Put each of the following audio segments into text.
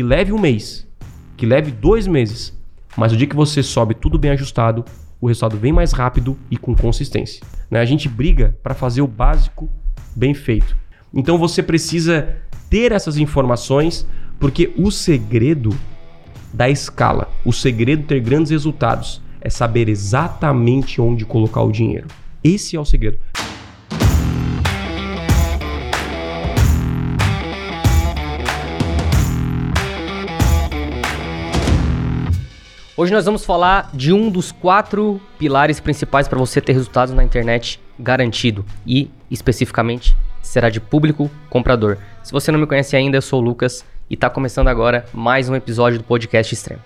que leve um mês, que leve dois meses, mas o dia que você sobe tudo bem ajustado, o resultado vem mais rápido e com consistência. Né? A gente briga para fazer o básico bem feito. Então você precisa ter essas informações, porque o segredo da escala, o segredo de ter grandes resultados é saber exatamente onde colocar o dinheiro. Esse é o segredo. Hoje nós vamos falar de um dos quatro pilares principais para você ter resultados na internet garantido e especificamente será de público comprador. Se você não me conhece ainda, eu sou o Lucas e está começando agora mais um episódio do podcast Extremo.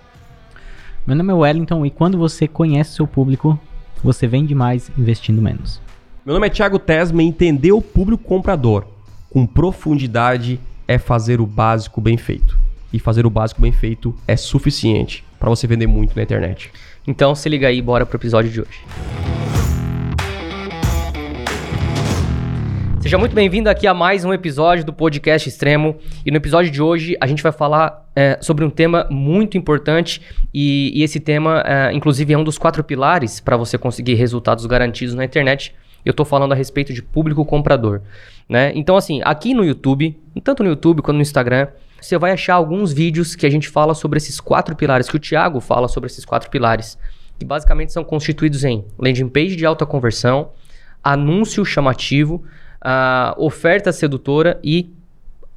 Meu nome é Wellington e quando você conhece seu público, você vende mais investindo menos. Meu nome é Thiago Tesma e entender o público comprador com profundidade é fazer o básico bem feito. E fazer o básico bem feito é suficiente para você vender muito na internet. Então se liga aí, bora pro episódio de hoje. Seja muito bem-vindo aqui a mais um episódio do Podcast Extremo. E no episódio de hoje a gente vai falar é, sobre um tema muito importante. E, e esse tema, é, inclusive, é um dos quatro pilares para você conseguir resultados garantidos na internet. Eu estou falando a respeito de público comprador. Né? Então, assim, aqui no YouTube, tanto no YouTube quanto no Instagram, você vai achar alguns vídeos que a gente fala sobre esses quatro pilares, que o Thiago fala sobre esses quatro pilares, que basicamente são constituídos em landing page de alta conversão, anúncio chamativo, oferta sedutora e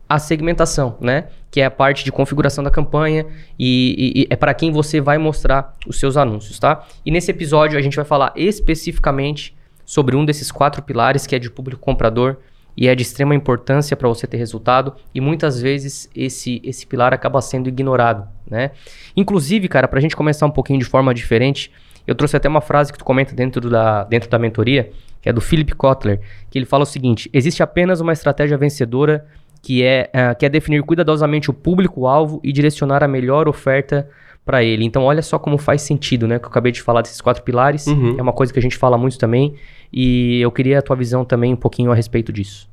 a segmentação, né? Que é a parte de configuração da campanha e, e, e é para quem você vai mostrar os seus anúncios, tá? E nesse episódio a gente vai falar especificamente sobre um desses quatro pilares que é de público comprador e é de extrema importância para você ter resultado e muitas vezes esse, esse pilar acaba sendo ignorado, né? Inclusive, cara, para a gente começar um pouquinho de forma diferente, eu trouxe até uma frase que tu comenta dentro da, dentro da mentoria, que é do Philip Kotler, que ele fala o seguinte: existe apenas uma estratégia vencedora que é, uh, que é definir cuidadosamente o público-alvo e direcionar a melhor oferta para ele. Então, olha só como faz sentido, né? Que eu acabei de falar desses quatro pilares. Uhum. É uma coisa que a gente fala muito também. E eu queria a tua visão também um pouquinho a respeito disso.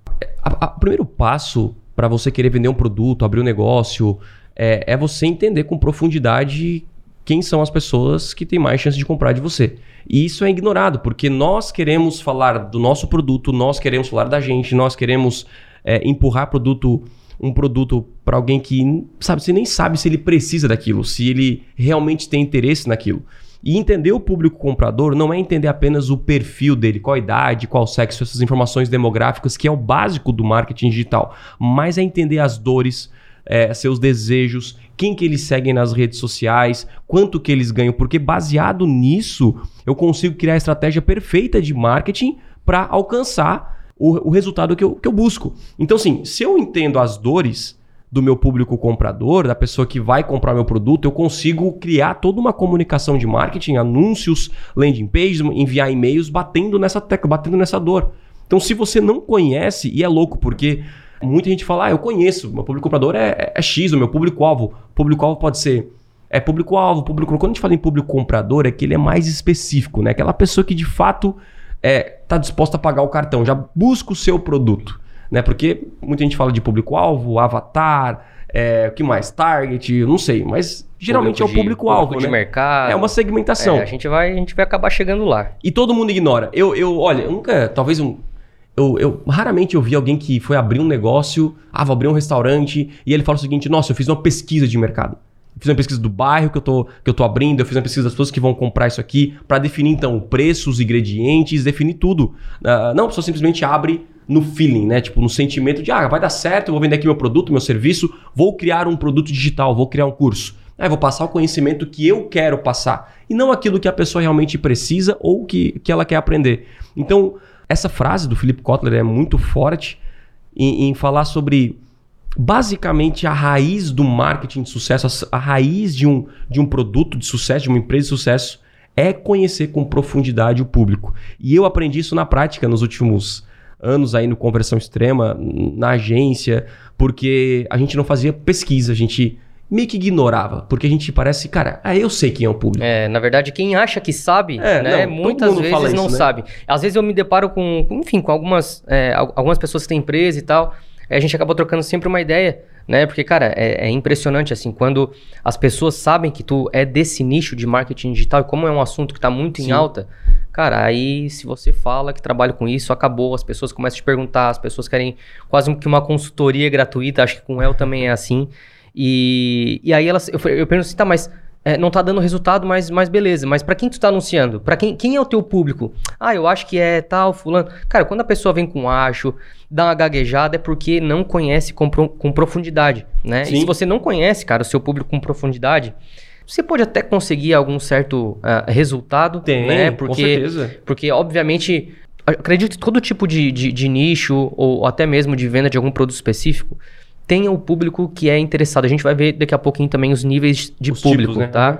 O primeiro passo para você querer vender um produto, abrir um negócio, é, é você entender com profundidade quem são as pessoas que têm mais chance de comprar de você. E isso é ignorado, porque nós queremos falar do nosso produto, nós queremos falar da gente, nós queremos é, empurrar produto, um produto para alguém que, sabe, você nem sabe se ele precisa daquilo, se ele realmente tem interesse naquilo. E entender o público comprador não é entender apenas o perfil dele, qual idade, qual sexo, essas informações demográficas, que é o básico do marketing digital, mas é entender as dores, é, seus desejos, quem que eles seguem nas redes sociais, quanto que eles ganham, porque baseado nisso eu consigo criar a estratégia perfeita de marketing para alcançar o, o resultado que eu, que eu busco. Então, assim, se eu entendo as dores do meu público comprador, da pessoa que vai comprar meu produto, eu consigo criar toda uma comunicação de marketing, anúncios, landing pages, enviar e-mails batendo nessa tecla, batendo nessa dor. Então, se você não conhece, e é louco porque muita gente fala, ah, eu conheço, meu público comprador é, é, é X, o meu público-alvo. Público-alvo pode ser é público-alvo, público. Quando a gente fala em público comprador, é que ele é mais específico, né? Aquela pessoa que de fato está é, tá disposta a pagar o cartão, já busca o seu produto né? Porque muita gente fala de público-alvo, avatar, é, o que mais? Target, não sei, mas geralmente público é o público-alvo, né? de mercado. É uma segmentação. É, a gente vai, a gente vai acabar chegando lá. E todo mundo ignora. Eu, eu olha, eu nunca, talvez um eu, eu raramente eu vi alguém que foi abrir um negócio, ah, vou abrir um restaurante, e ele fala o seguinte: "Nossa, eu fiz uma pesquisa de mercado. Fiz uma pesquisa do bairro que eu tô, que eu tô abrindo, eu fiz uma pesquisa das pessoas que vão comprar isso aqui, para definir então o preço, os ingredientes, definir tudo. Uh, não, pessoa simplesmente abre no feeling, né? Tipo, no sentimento de, ah, vai dar certo, eu vou vender aqui meu produto, meu serviço, vou criar um produto digital, vou criar um curso. Aí vou passar o conhecimento que eu quero passar e não aquilo que a pessoa realmente precisa ou que, que ela quer aprender. Então, essa frase do Philip Kotler é muito forte em, em falar sobre basicamente a raiz do marketing de sucesso, a, raiz de um, de um produto de sucesso, de uma empresa de sucesso, é conhecer com profundidade o público. E eu aprendi isso na prática nos últimos anos aí no Conversão Extrema, na agência, porque a gente não fazia pesquisa, a gente meio que ignorava, porque a gente parece, cara, ah, eu sei quem é o público. É, na verdade, quem acha que sabe, é, né, não, muitas vezes não isso, sabe. Né? Às vezes eu me deparo com, enfim, com algumas, é, algumas pessoas que têm empresa e tal, a gente acaba trocando sempre uma ideia né? Porque, cara, é, é impressionante, assim, quando as pessoas sabem que tu é desse nicho de marketing digital e como é um assunto que tá muito Sim. em alta, cara, aí se você fala que trabalha com isso, acabou, as pessoas começam a te perguntar, as pessoas querem quase que uma consultoria gratuita, acho que com o El também é assim. E, e aí elas, eu, eu pergunto assim, tá, mas é, não tá dando resultado, mas, mas beleza. Mas pra quem tu tá anunciando? Pra quem, quem é o teu público? Ah, eu acho que é tal, fulano. Cara, quando a pessoa vem com acho, dá uma gaguejada, é porque não conhece com, com profundidade, né? E Sim. se você não conhece, cara, o seu público com profundidade, você pode até conseguir algum certo ah, resultado, Tem, né? com Porque certeza. porque, obviamente, acredito que todo tipo de, de, de nicho, ou até mesmo de venda de algum produto específico, tenha o público que é interessado. A gente vai ver daqui a pouquinho também os níveis de Os público, tipos, né? tá?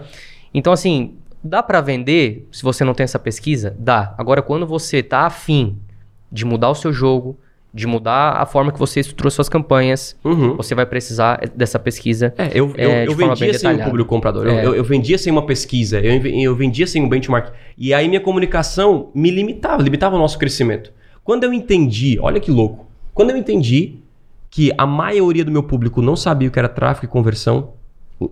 Então, assim, dá para vender se você não tem essa pesquisa? Dá. Agora, quando você tá afim de mudar o seu jogo, de mudar a forma que você estrutura suas campanhas, Uhum. você vai precisar dessa pesquisa. É, eu, eu, É, eu vendia sem o detalhada. público comprador, eu, É. eu, eu vendia sem uma pesquisa, eu, eu vendia sem um benchmark. E aí minha comunicação me limitava, limitava o nosso crescimento. Quando eu entendi, olha que louco, quando eu entendi que a maioria do meu público não sabia o que era tráfego e conversão,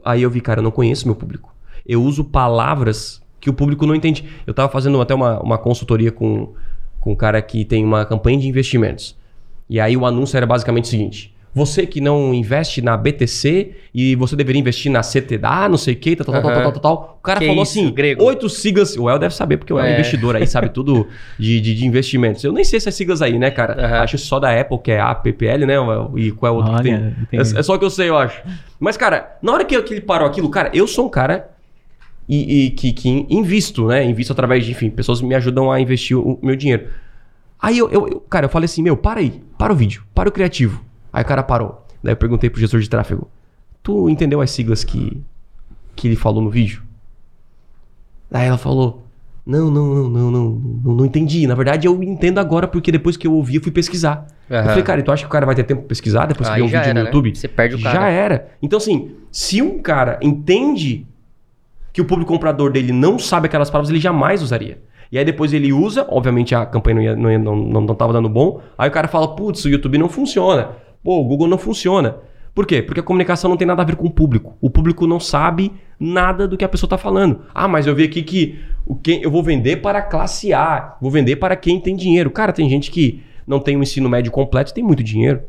aí eu vi, cara, eu não conheço meu público. Eu uso palavras que o público não entende. Eu tava fazendo até uma, uma consultoria com, com um cara que tem uma campanha de investimentos. E aí o anúncio era basicamente o seguinte: você que não investe na BTC e você deveria investir na CTDA, não sei o que, tal, tal, tal, Aham. tal, tal, tal. O cara Que falou isso, assim: grego? oito siglas. O El deve saber, porque o El é É. investidor aí, sabe tudo de, de, de investimentos. Eu nem sei essas siglas aí, né, cara? Aham. Acho só da Apple, que é APPL, né? E qual é o outro que tem? Olha, entendi. É, é só o que eu sei, eu acho. Mas, cara, na hora que, que ele parou aquilo, cara, eu sou um cara e, e que, que invisto, né? Invisto através de, enfim, pessoas me ajudam a investir o, o meu dinheiro. Aí eu, eu- eu- cara, eu falei assim, meu, para aí, para o vídeo, para o criativo. Aí o cara parou. Daí eu perguntei pro gestor de tráfego, tu entendeu as siglas que, que ele falou no vídeo? Aí ela falou, não, não, não, não, não, não, não entendi. Na verdade, eu entendo agora porque depois que eu ouvi, eu fui pesquisar. Eu Aham. falei, cara, tu acha que o cara vai ter tempo pra pesquisar depois que Aí vê um vídeo era, no né? YouTube? Você perde o cara. Já era. Então, assim, se um cara entende que o público comprador dele não sabe aquelas palavras, ele jamais usaria. E aí depois ele usa, obviamente a campanha não, ia, não, ia- não, não, não tava dando bom, aí o cara fala, putz, o YouTube não funciona. Pô, o Google não funciona. Por quê? Porque a comunicação não tem nada a ver com o público. O público não sabe nada do que a pessoa está falando. Ah, mas eu vi aqui que o quem, eu vou vender para a classe A, vou vender para quem tem dinheiro. Cara, tem gente que não tem um ensino médio completo e tem muito dinheiro.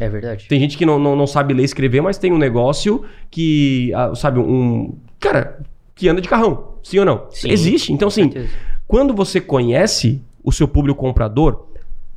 É verdade. Tem gente que não, não, não sabe ler e escrever, mas tem um negócio que, ah, sabe, um. Cara, que anda de carrão. Sim ou não? Sim, Existe. Então, assim, certeza. Quando você conhece o seu público comprador,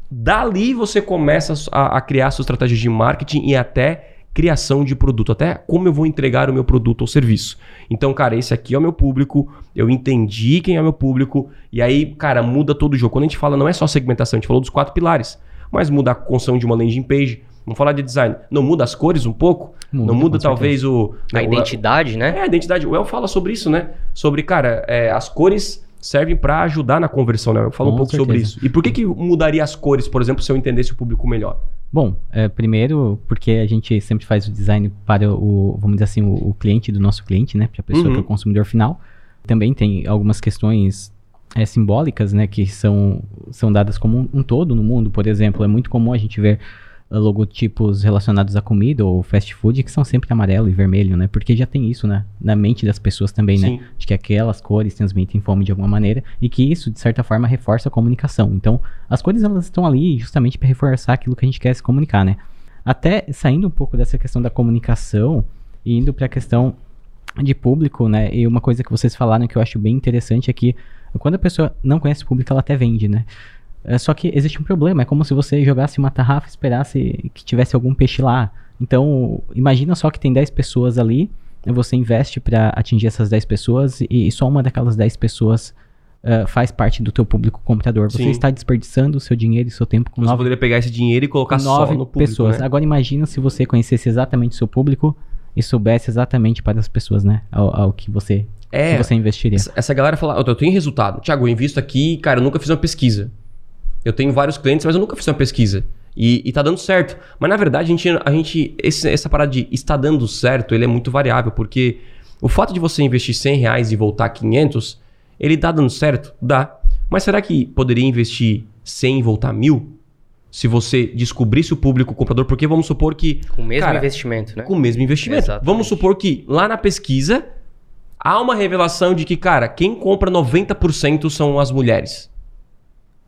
dali você começa a, a criar sua estratégia de marketing e até criação de produto, até como eu vou entregar o meu produto ou serviço. Então, cara, esse aqui é o meu público, eu entendi quem é o meu público, e aí, cara, muda todo o jogo. Quando a gente fala, não é só segmentação, a gente falou dos quatro pilares, mas muda a construção de uma landing page, vamos falar de design, não muda as cores um pouco? Muda, não muda talvez o... A o- identidade, né? é, a identidade. O El fala sobre isso, né? Sobre, cara, é, as cores servem pra ajudar na conversão, né? Eu falo um pouco sobre certeza. isso. E por que, que mudaria as cores, por exemplo, se eu entendesse o público melhor? Bom, é, primeiro porque a gente sempre faz o design para o, vamos dizer assim, o, o cliente do nosso cliente, né? Para a pessoa Uhum. que é o consumidor final. Também tem algumas questões é, simbólicas, né? Que são, são dadas como um, um todo no mundo. Por exemplo, é muito comum a gente ver logotipos relacionados à comida ou fast food que são sempre amarelo e vermelho, né? Porque já tem isso né, na mente das pessoas também, né? Sim. de que aquelas cores transmitem fome de alguma maneira e que isso, de certa forma, reforça a comunicação. Então, as cores elas estão ali justamente para reforçar aquilo que a gente quer se comunicar, né? Até saindo um pouco dessa questão da comunicação e indo para a questão de público, né? E uma coisa que vocês falaram que eu acho bem interessante é que quando a pessoa não conhece o público, ela até vende, né? É, só que existe um problema, é como se você jogasse uma tarrafa e esperasse que tivesse algum peixe lá. Então, imagina só que tem 10 pessoas ali, você investe para atingir essas 10 pessoas e, e só uma daquelas 10 pessoas eh, faz parte do teu público comprador. Você Sim. está desperdiçando o seu dinheiro e seu tempo com Você nove, poderia pegar esse dinheiro e colocar só nove no público, pessoas. né? Agora imagina se você conhecesse exatamente o seu público e soubesse exatamente para as pessoas, né? Ao, ao que você É, que você investiria. essa, essa galera fala, eu tenho resultado. Tiago, eu invisto aqui, cara, eu nunca fiz uma pesquisa. Eu tenho vários clientes, mas eu nunca fiz uma pesquisa. E, e tá dando certo. Mas na verdade, a gente, a gente esse- essa parada de está dando certo, ele é muito variável, porque o fato de você investir 100 reais e voltar 500, ele tá dando certo? Dá. Mas será que poderia investir 100 e voltar mil? se você descobrisse o público comprador, porque vamos supor que. Com o mesmo Cara, investimento, né? Com o mesmo investimento. Exatamente. Vamos supor que lá na pesquisa há uma revelação de que, cara, quem compra 90% são as mulheres.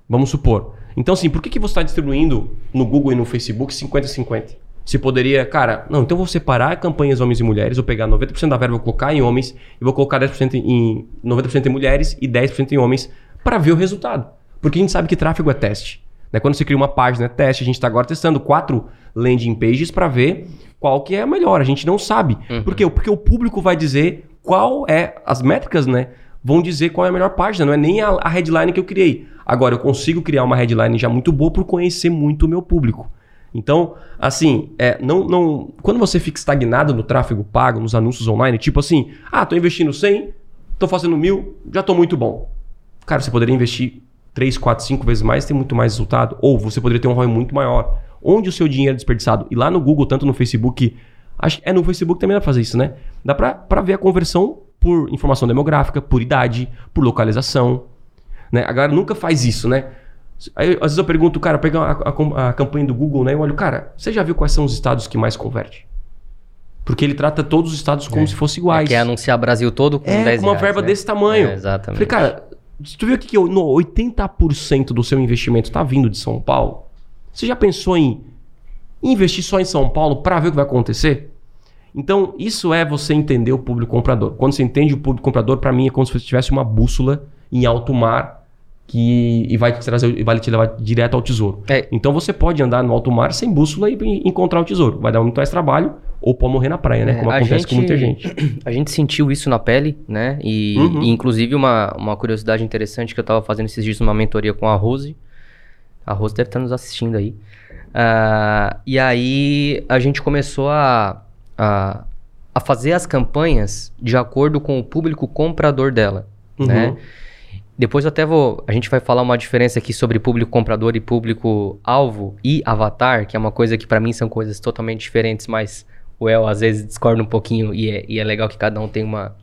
Vamos supor. Então, assim, por que, que você está distribuindo no Google e no Facebook 50-50? Se poderia, cara, não, então eu vou separar campanhas homens e mulheres, vou pegar 90% da verba, vou colocar em homens e vou colocar 10% em 90% em mulheres e 10% em homens para ver o resultado. Porque a gente sabe que tráfego é teste. Né? Quando você cria uma página, é teste. A gente está agora testando quatro landing pages para ver qual que é a melhor. A gente não sabe. Por quê? Porque o público vai dizer qual é as métricas, né? Vão dizer qual é a melhor página, não é nem a, a headline que eu criei. Agora, eu consigo criar uma headline já muito boa por conhecer muito o meu público. Então, assim, é, não, não, quando você fica estagnado no tráfego pago, nos anúncios online, tipo assim, ah, tô investindo 100, tô fazendo mil, já tô muito bom. Cara, você poderia investir 3, 4, 5 vezes mais ter muito mais resultado. Ou você poderia ter um ROI muito maior. Onde o seu dinheiro é desperdiçado? E lá no Google, tanto no Facebook, acho, é no Facebook também dá pra fazer isso, né? Dá pra, pra ver a conversão por informação demográfica, por idade, por localização. Né? A galera nunca faz isso, né? Aí, às vezes eu pergunto, cara, pegar a, a- a campanha do Google, né? Eu olho, cara, você já viu quais são os estados que mais converte? Porque ele trata todos os estados como se fossem iguais. Quer anunciar Brasil todo com É, 10 com uma reais, verba né? desse tamanho. É, exatamente. Falei, cara, se tu viu aqui que eu- no 80% do seu investimento tá vindo de São Paulo, você já pensou em investir só em São Paulo para ver o que vai acontecer? Então, isso é você entender o público comprador. Quando você entende o público comprador, para mim é como se você tivesse uma bússola em alto mar que e vai te trazer e vai te levar direto ao tesouro. É. Então você pode andar no alto mar sem bússola e encontrar o tesouro. Vai dar muito mais trabalho ou pode morrer na praia, né? É, Como acontece com gente- muita gente. A gente sentiu isso na pele, né? E, Uhum. e, inclusive uma, uma curiosidade interessante que eu tava fazendo esses dias numa mentoria com a Rose. A Rose deve estar nos assistindo aí. Ah, e aí a gente começou a, a, a fazer as campanhas de acordo com o público comprador dela, Uhum. né? Depois eu até vou. A gente vai falar uma diferença aqui sobre público comprador e público alvo e avatar, que é uma coisa que pra mim são coisas totalmente diferentes, mas o El às vezes discorda um pouquinho e é, e é legal que cada um tem uma,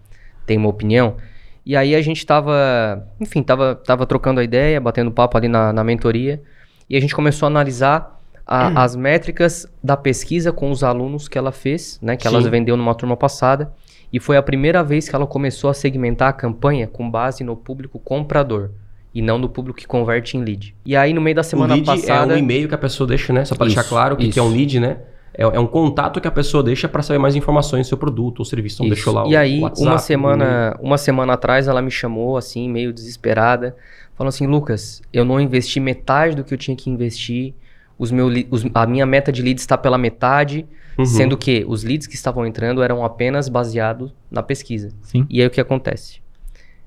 tem uma opinião. E aí a gente tava, enfim, tava, tava trocando a ideia, batendo papo ali na, na mentoria, e a gente começou a analisar a- as métricas da pesquisa com os alunos que ela fez, né? Que ela Sim. vendeu numa turma passada. E foi a primeira vez que ela começou a segmentar a campanha com base no público comprador e não no público que converte em lead. E aí no meio da semana o lead passada, é um e-mail que a pessoa deixa, né? Só para deixar claro o que, que é um lead, né? É, é um contato que a pessoa deixa para saber mais informações do seu produto ou serviço. Então Isso. deixou lá o E aí, WhatsApp, uma o semana, uma semana atrás, ela me chamou, assim, meio desesperada, falando assim, Lucas, eu não investi metade do que eu tinha que investir, os meu, os- a minha meta de leads está pela metade, Uhum. sendo que os leads que estavam entrando eram apenas baseados na pesquisa. Sim. E aí o que acontece?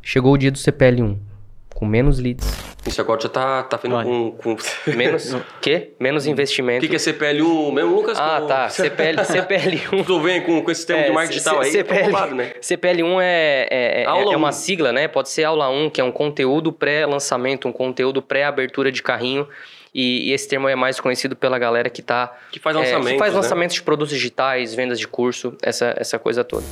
Chegou o dia do CPL1, com menos leads, Isso agora já tá, tá vendo Olha. com... com... o menos, quê? Menos investimento. que, que é CPL1 mesmo, Lucas? Ah, Com- tá, CPL, CPL1. Tu vem com, com esse termo de É, marketing digital aí, CPL, tá roubado, né? CPL1 é, é, é- é uma 1. sigla, né? Pode ser aula 1, que é um conteúdo pré-lançamento, um conteúdo pré-abertura de carrinho. E, e esse termo é mais conhecido pela galera que tá. Que faz é, lançamento, que faz né? lançamentos de produtos digitais, vendas de curso, essa, essa coisa toda.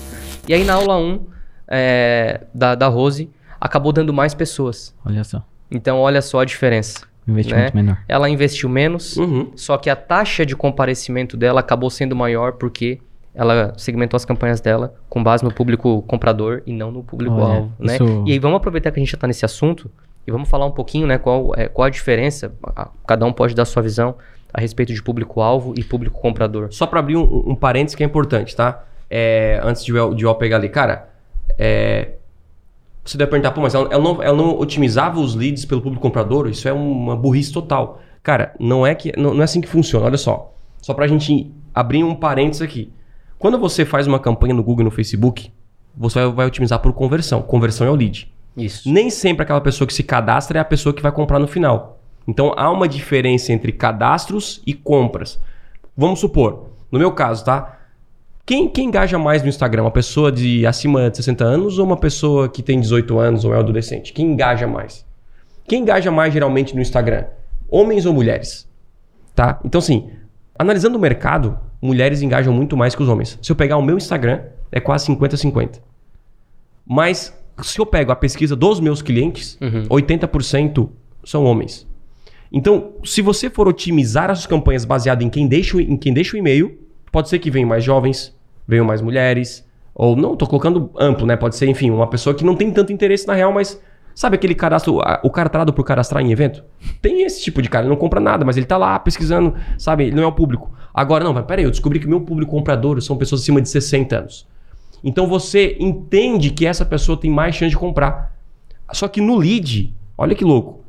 E aí na aula 1 é, da, da Rose, acabou dando mais pessoas. Olha só. Então olha só a diferença. Investimento Né? menor. Ela investiu menos, Uhum. só que a taxa de comparecimento dela acabou sendo maior porque ela segmentou as campanhas dela com base no público comprador e não no público-alvo, Olha, né? isso- E aí vamos aproveitar que a gente já está nesse assunto e vamos falar um pouquinho, né, qual, é, qual a diferença, a- cada um pode dar sua visão a respeito de público-alvo e público comprador. Só para abrir um, um parênteses que é importante, tá? É, antes de eu, de eu pegar ali. Cara, é, você deve perguntar, pô, mas ela, ela não, ela não otimizava os leads pelo público comprador? Isso é uma burrice total. Cara, não é, que, não, não é assim que funciona. Olha só. Só pra gente abrir um parênteses aqui. Quando você faz uma campanha no Google e no Facebook, você vai, vai otimizar por conversão. Conversão é o lead. Isso. Nem sempre aquela pessoa que se cadastra é a pessoa que vai comprar no final. Então há uma diferença entre cadastros e compras. Vamos supor, no meu caso, tá? Quem, quem engaja mais no Instagram? Uma pessoa de acima de 60 anos ou uma pessoa que tem 18 anos ou é adolescente? Quem engaja mais? Quem engaja mais geralmente no Instagram? Homens ou mulheres? Tá? Então, assim, analisando o mercado, mulheres engajam muito mais que os homens. Se eu pegar o meu Instagram, é quase 50-50. Mas se eu pego a pesquisa dos meus clientes, Uhum. 80% são homens. Então, se você for otimizar as suas campanhas baseado em quem deixa, o- em quem deixa o e-mail, pode ser que venham mais jovens, venham mais mulheres, ou não, tô colocando amplo, né? Pode ser, enfim, uma pessoa que não tem tanto interesse na real, mas sabe aquele cadastro, o cadastrado por cadastrar em evento? Tem esse tipo de cara, ele não compra nada, mas ele tá lá pesquisando, sabe? Ele não é o público. Agora, não, mas peraí, eu descobri que o meu público comprador são pessoas acima de 60 anos. Então você entende que essa pessoa tem mais chance de comprar. Só que no lead, olha que louco.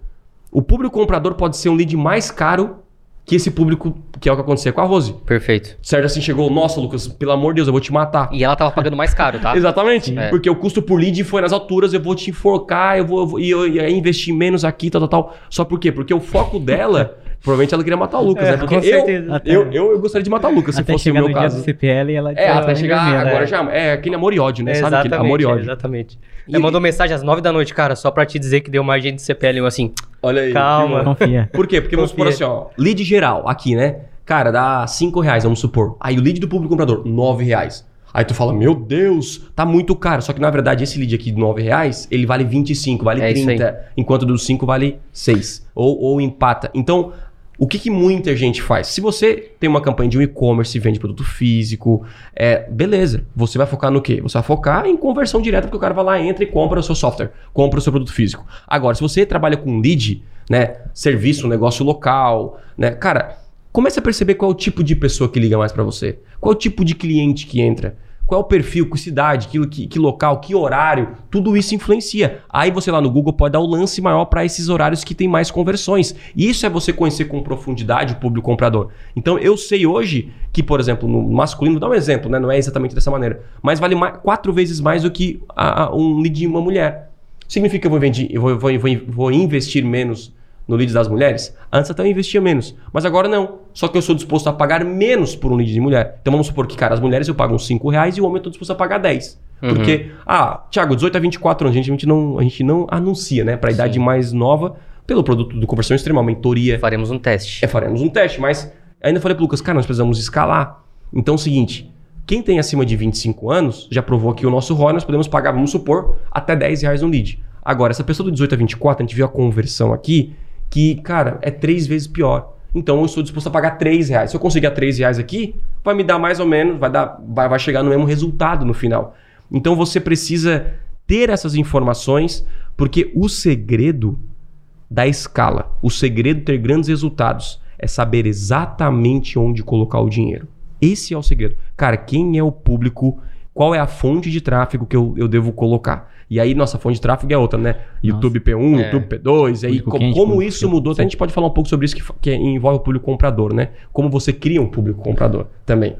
O público comprador pode ser um lead mais caro que esse público, que é o que aconteceu com a Rose. Perfeito. Certo assim chegou, nossa, Lucas, pelo amor de Deus, eu vou te matar. E ela tava pagando mais caro, tá? Exatamente. É. Porque o custo por lead foi nas alturas, eu vou te enforcar, eu vou, eu vou- e eu ia investir menos aqui, tal, tal, tal. Só por quê? Porque o foco dela, provavelmente ela queria matar o Lucas, É, né? Porque com eu, certeza. Eu, eu, eu gostaria de matar o Lucas se Até fosse o meu no dia caso. do CPL e ela É, até chegar vermelha. agora já. É aquele amor e ódio, né? Sabe aquele amor e ódio. Exatamente. E- Ela mandou mensagem às 9 da noite, cara, só pra te dizer que deu margem de CPL. Eu assim, Olha aí. Calma. Confia. Por quê? Porque vamos supor assim, Confia. ó. Lead geral, aqui, né? Cara, dá 5 reais, vamos supor. Aí o lead do público comprador, 9 reais. Aí tu fala, meu Deus, tá muito caro. Só que na verdade esse lead aqui de 9 reais, ele vale 25, vale É isso 30. Enquanto dos 5 vale 6. Ou, ou empata. Então, o que, que muita gente faz? Se você tem uma campanha de um e-commerce vende produto físico, é, beleza. Você vai focar no quê? Você vai focar em conversão direta, porque o cara vai lá, entra e compra o seu software, compra o seu produto físico. Agora, se você trabalha com lead, né? Serviço, negócio local, né? Cara, comece a perceber qual é o tipo de pessoa que liga mais pra você. Qual é o tipo de cliente que entra. Qual é o perfil, que cidade, que, que, local, que horário, tudo isso influencia. Aí você lá no Google pode dar o lance maior para esses horários que tem mais conversões. Isso é você conhecer com profundidade o público comprador. Então eu sei hoje que, por exemplo, no masculino, dar um exemplo, né? não é exatamente dessa maneira, mas vale mais, quatro vezes mais do que a- a- um lead de uma mulher. Significa que eu vou, vendi- eu vou- vou- vou investir menos no lead das mulheres? Antes até eu investia menos, mas agora não. Só que eu sou disposto a pagar menos por um lead de mulher. Então vamos supor que, cara, as mulheres eu pago uns 5 reais e o homem eu tô disposto a pagar 10. Porque, ah, Thiago, 18 a 24 anos, a gente, a gente, não, a gente não anuncia, né? Pra idade Sim. mais nova, pelo produto do conversão extrema, mentoria. faremos um teste. É, faremos um teste, mas ainda falei pro Lucas, cara, nós precisamos escalar. Então é o seguinte, quem tem acima de 25 anos já provou aqui o nosso ROI, nós podemos pagar, vamos supor, até 10 reais no lead. Agora, essa pessoa do 18 a 24, a gente viu a conversão aqui, que, cara, é três vezes pior. Então eu estou disposto a pagar 3 reais. Se eu conseguir 3 reais aqui, vai me dar mais ou menos, vai, dar, vai, vai chegar no mesmo resultado no final. Então você precisa ter essas informações, porque o segredo da escala, o segredo de ter grandes resultados é saber exatamente onde colocar o dinheiro. Esse é o segredo. Cara, quem é o público? Qual é a fonte de tráfego que eu, eu devo colocar? E aí, nossa fonte de tráfego é outra, né? YouTube P1, É. YouTube P2, e aí quente, como isso frio. mudou, até a gente pode falar um pouco sobre isso que, que envolve o público comprador, né? Como você cria um público comprador também.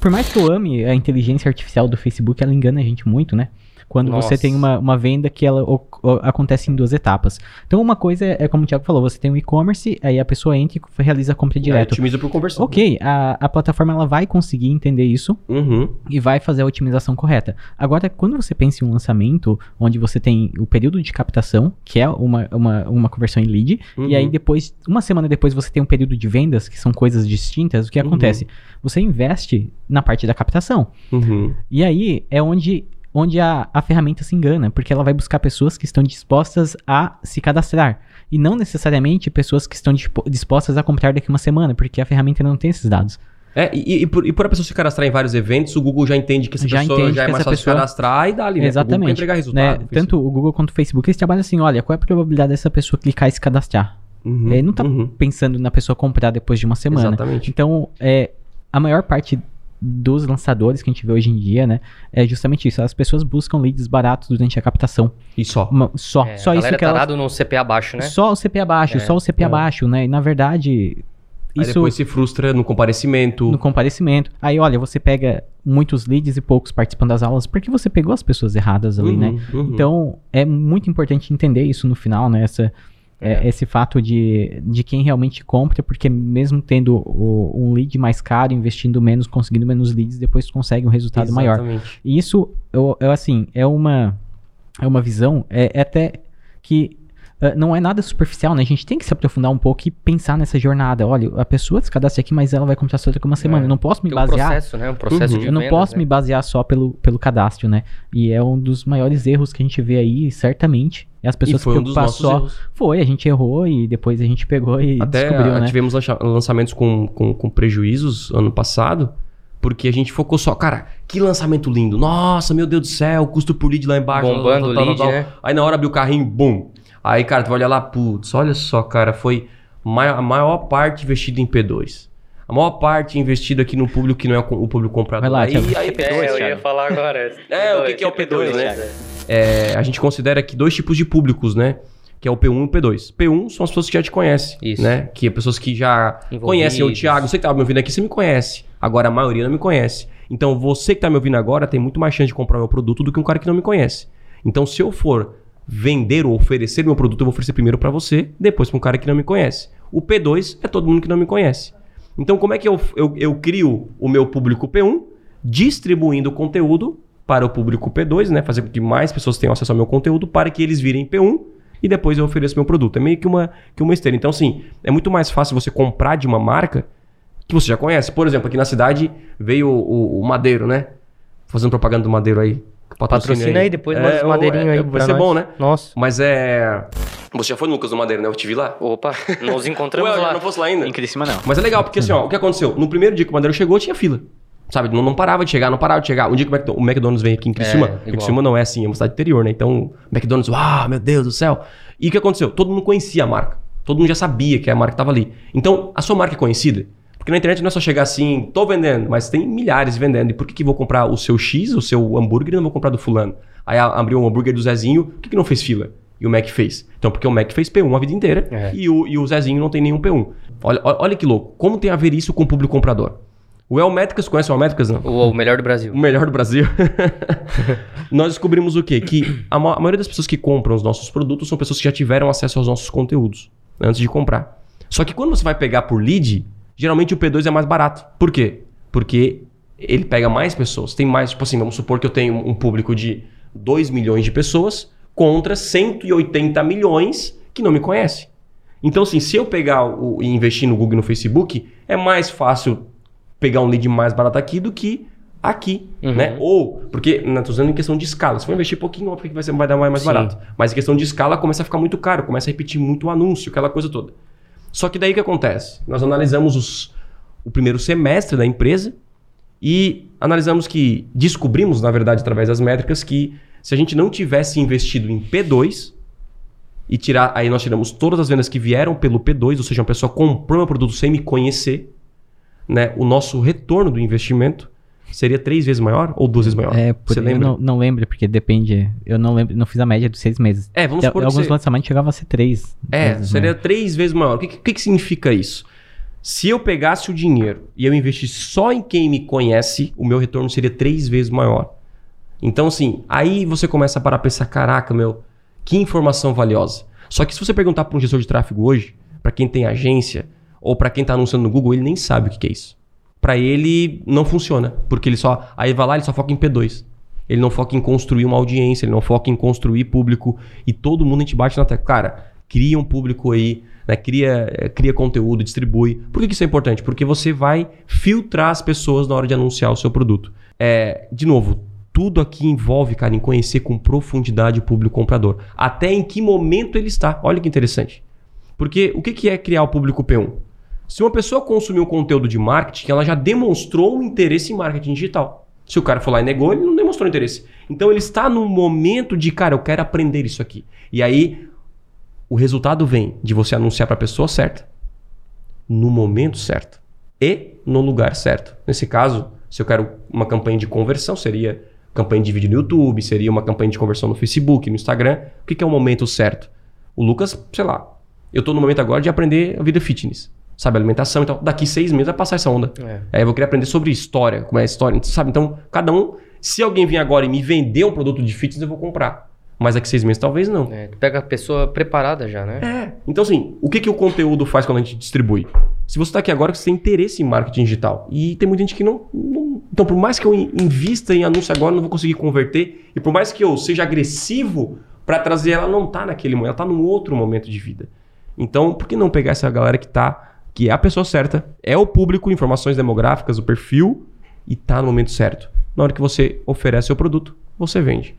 Por mais que eu ame a inteligência artificial do Facebook, ela engana a gente muito, né? Quando Nossa. você tem uma, uma venda que ela o- o- acontece em duas etapas. Então, uma coisa é, é como o Thiago falou, você tem um e-commerce, aí a pessoa entra e realiza a compra direto. otimiza por conversão. Ok, a, a plataforma ela vai conseguir entender isso Uhum. e vai fazer a otimização correta. Agora, quando você pensa em um lançamento, onde você tem o período de captação, que é uma, uma, uma conversão em lead, Uhum. e aí depois, uma semana depois, você tem um período de vendas, que são coisas distintas, o que Uhum. acontece? Você investe na parte da captação. Uhum. E aí é onde, onde a, a ferramenta se engana, porque ela vai buscar pessoas que estão dispostas a se cadastrar. E não necessariamente pessoas que estão dispo- dispostas a comprar daqui uma semana, porque a ferramenta não tem esses dados. É, e, e por, e por a pessoa se cadastrar em vários eventos, o Google já entende que essa Já pessoa já é mais fácil pessoa- cadastrar e dá ali, né? O Google quer Exatamente. entregar né? resultado. no Tanto o Google quanto o Facebook, eles trabalham assim, olha, qual é a probabilidade dessa pessoa clicar e se cadastrar? Uhum, Ele não tá uhum. pensando na pessoa comprar depois de uma semana. Exatamente. Então, é, a maior parte dos lançadores que a gente vê hoje em dia, né, é justamente isso. As pessoas buscam leads baratos durante a captação. E só. Uma- só, É, só a isso que elas tarado no CPA baixo, né? Só o CP abaixo, É, só o CP é. abaixo, né? E na verdade, Aí isso depois se frustra no comparecimento. no comparecimento. Aí, olha, você pega muitos leads e poucos participando das aulas porque você pegou as pessoas erradas ali, Uhum, né? uhum. Então, é muito importante entender isso no final, né? Essa, é, É. esse fato de, de quem realmente compra, porque mesmo tendo o- um lead mais caro, investindo menos, conseguindo menos leads, depois consegue um resultado maior. Exatamente. E isso, eu, eu, assim, é uma, é uma visão, é, é até que ah, não é nada superficial, né? A gente tem que se aprofundar um pouco e pensar nessa jornada. Olha, a pessoa se cadastra aqui, mas ela vai comprar só daqui uma semana. Eu não posso me Tem um basear. processo, né? Um processo Uhum. de Eu não vendas, posso né? me basear só pelo, pelo cadastro, né? E é um dos maiores erros que a gente vê aí, certamente. É as E pessoas foi que um dos nossos só. erros. Foi, a gente errou e depois a gente pegou e Até descobriu, ah, né? tivemos lançamentos com, com, com prejuízos ano passado, porque a gente focou só, cara, que lançamento lindo. Nossa, meu Deus do céu, custo por lead lá embaixo. Bombando o lead, né? Aí na hora abriu o carrinho, bum. Aí, cara, tu vai olhar lá, putz, olha só, cara, foi mai- a maior parte investida em P2. A maior parte investida aqui no público que não é o o público comprador. Vai lá, aí, aí é P2, É, eu ia falar agora. É, o que, que é o P2, né? É, a gente considera aqui dois tipos de públicos, né? Que é o P1 e o P2. P1 são as pessoas que já te conhecem, Isso. né? Que é pessoas que já Envolvidos. conhecem. O Thiago, você que tá me ouvindo aqui, você me conhece. Agora a maioria não me conhece. Então você que tá me ouvindo agora tem muito mais chance de comprar meu produto do que um cara que não me conhece. Então se eu for vender ou oferecer meu produto, eu vou oferecer primeiro para você, depois para um cara que não me conhece. O P2 é todo mundo que não me conhece. Então como é que eu, eu, eu crio o meu público P1 distribuindo conteúdo para o público P2, né? Fazer com que mais pessoas tenham acesso ao meu conteúdo para que eles virem P1 e depois eu ofereço meu produto. É meio que uma, que uma esteira. Então, assim, é muito mais fácil você comprar de uma marca que você já conhece. Por exemplo, aqui na cidade veio o, o Madeiro, né? Fazendo propaganda do Madeiro aí. Patrocina aí, depois manda os o- madeirinhos aí Vai pra ser nós. bom, né? Nossa. Mas é... Você já foi no Lucas do Madeiro, né? Eu te vi lá. Opa, nos encontramos Ué, eu lá. não fosse lá ainda. Em Criciúma, não. Mas é legal, porque assim, ó, o que aconteceu? No primeiro dia que o Madeiro chegou, tinha fila. Sabe? Não, não parava de chegar, não parava de chegar. Um dia que o McDo- o McDonald's vem aqui em Criciúma, É, porque igual. Criciúma não é assim, é uma cidade interior, né? Então, McDonald's, uau, meu Deus do céu. E o que aconteceu? Todo mundo conhecia a marca. Todo mundo já sabia que a marca estava ali. Então, a sua marca é conhecida. Porque na internet não é só chegar assim, tô vendendo, mas tem milhares vendendo. E por que, que vou comprar o seu X, o seu hambúrguer, e não vou comprar do fulano? Aí abriu um hambúrguer do Zezinho, por que, que não fez fila? E o Mac fez. Então, porque o Mac fez P1 a vida inteira É. e, o, e o Zezinho não tem nenhum P1. Olha, olha, olha que louco. Como tem a ver isso com o público comprador? O El Métricas, conhece o El Métricas, não? O, o melhor do Brasil. O melhor do Brasil. Nós descobrimos o quê? Que a, ma- a maioria das pessoas que compram os nossos produtos são pessoas que já tiveram acesso aos nossos conteúdos antes de comprar. Só que quando você vai pegar por lead, geralmente o P2 é mais barato. Por quê? Porque ele pega mais pessoas. Tem mais, tipo assim, vamos supor que eu tenho um público de 2 milhões de pessoas contra 180 milhões que não me conhecem. Então, assim, se eu pegar o, e investir no Google e no Facebook, é mais fácil pegar um lead mais barato aqui do que aqui, Uhum. né? Ou, porque, não tô usando em questão de escala. Se for investir pouquinho, óbvio que vai, ser, vai dar mais, mais barato. Mas em questão de escala, começa a ficar muito caro, começa a repetir muito o anúncio, aquela coisa toda. Só que daí o que acontece? Nós analisamos os- o primeiro semestre da empresa e analisamos que, descobrimos, na verdade, através das métricas, que se a gente não tivesse investido em P2, e tirar, aí nós tiramos todas as vendas que vieram pelo P2, ou seja, uma pessoa comprou meu produto sem me conhecer, né? O nosso retorno do investimento seria três vezes maior ou duas vezes maior? É, por, Você eu lembra? não, não lembro, porque depende. Eu não lembro, não fiz a média dos seis meses. É, vamos Tem- supor que alguns lançamentos chegavam a ser três. É, seria né? três vezes maior. O que, que, que significa isso? Se eu pegasse o dinheiro e eu investisse só em quem me conhece, o meu retorno seria três vezes maior. Então, assim, aí você começa a parar a pensar: caraca, meu, que informação valiosa. Só que se você perguntar para um gestor de tráfego hoje, para quem tem agência, ou para quem está anunciando no Google, ele nem sabe o que, que é isso. Para ele, não funciona. Porque ele só. Aí vai lá, ele só foca em P2. Ele não foca em construir uma audiência, ele não foca em construir público. E todo mundo a gente bate na tecla. Cara, cria um público aí, né? cria, eh, cria conteúdo, distribui. Por que, que isso é importante? Porque você vai filtrar as pessoas na hora de anunciar o seu produto. É, de novo, tudo aqui envolve, cara, em conhecer com profundidade o público comprador. Até em que momento ele está. Olha que interessante. Porque o que, que é criar o público P1? Se uma pessoa consumiu um conteúdo de marketing, ela já demonstrou um interesse em marketing digital. Se o cara for lá e negou, ele não demonstrou interesse. Então ele está num momento de, cara, eu quero aprender isso aqui. E aí o resultado vem de você anunciar para a pessoa certa, no momento certo e no lugar certo. Nesse caso, se eu quero uma campanha de conversão, seria campanha de vídeo no YouTube, seria uma campanha de conversão no Facebook, no Instagram. O que, que é o momento certo? O Lucas, sei lá, eu estou no momento agora de aprender a vida fitness, sabe, alimentação e tal. Daqui seis meses vai passar essa onda. É. Aí eu vou querer aprender sobre história, como é a história, sabe? Então, cada um, se alguém vir agora e me vender um produto de fitness, eu vou comprar. Mas daqui seis meses talvez não. É, pega a pessoa preparada já, né? É. Então, assim, o que, que o conteúdo faz quando a gente distribui? Se você está aqui agora, você tem interesse em marketing digital. E tem muita gente que não, não- Então, por mais que eu in- invista em anúncio agora, eu não vou conseguir converter. E por mais que eu seja agressivo Pra trazer ela não tá naquele momento, ela tá num outro momento de vida. Então, por que não pegar essa galera que tá, que é a pessoa certa, é o público, informações demográficas, o perfil, e tá no momento certo. Na hora que você oferece o produto, você vende.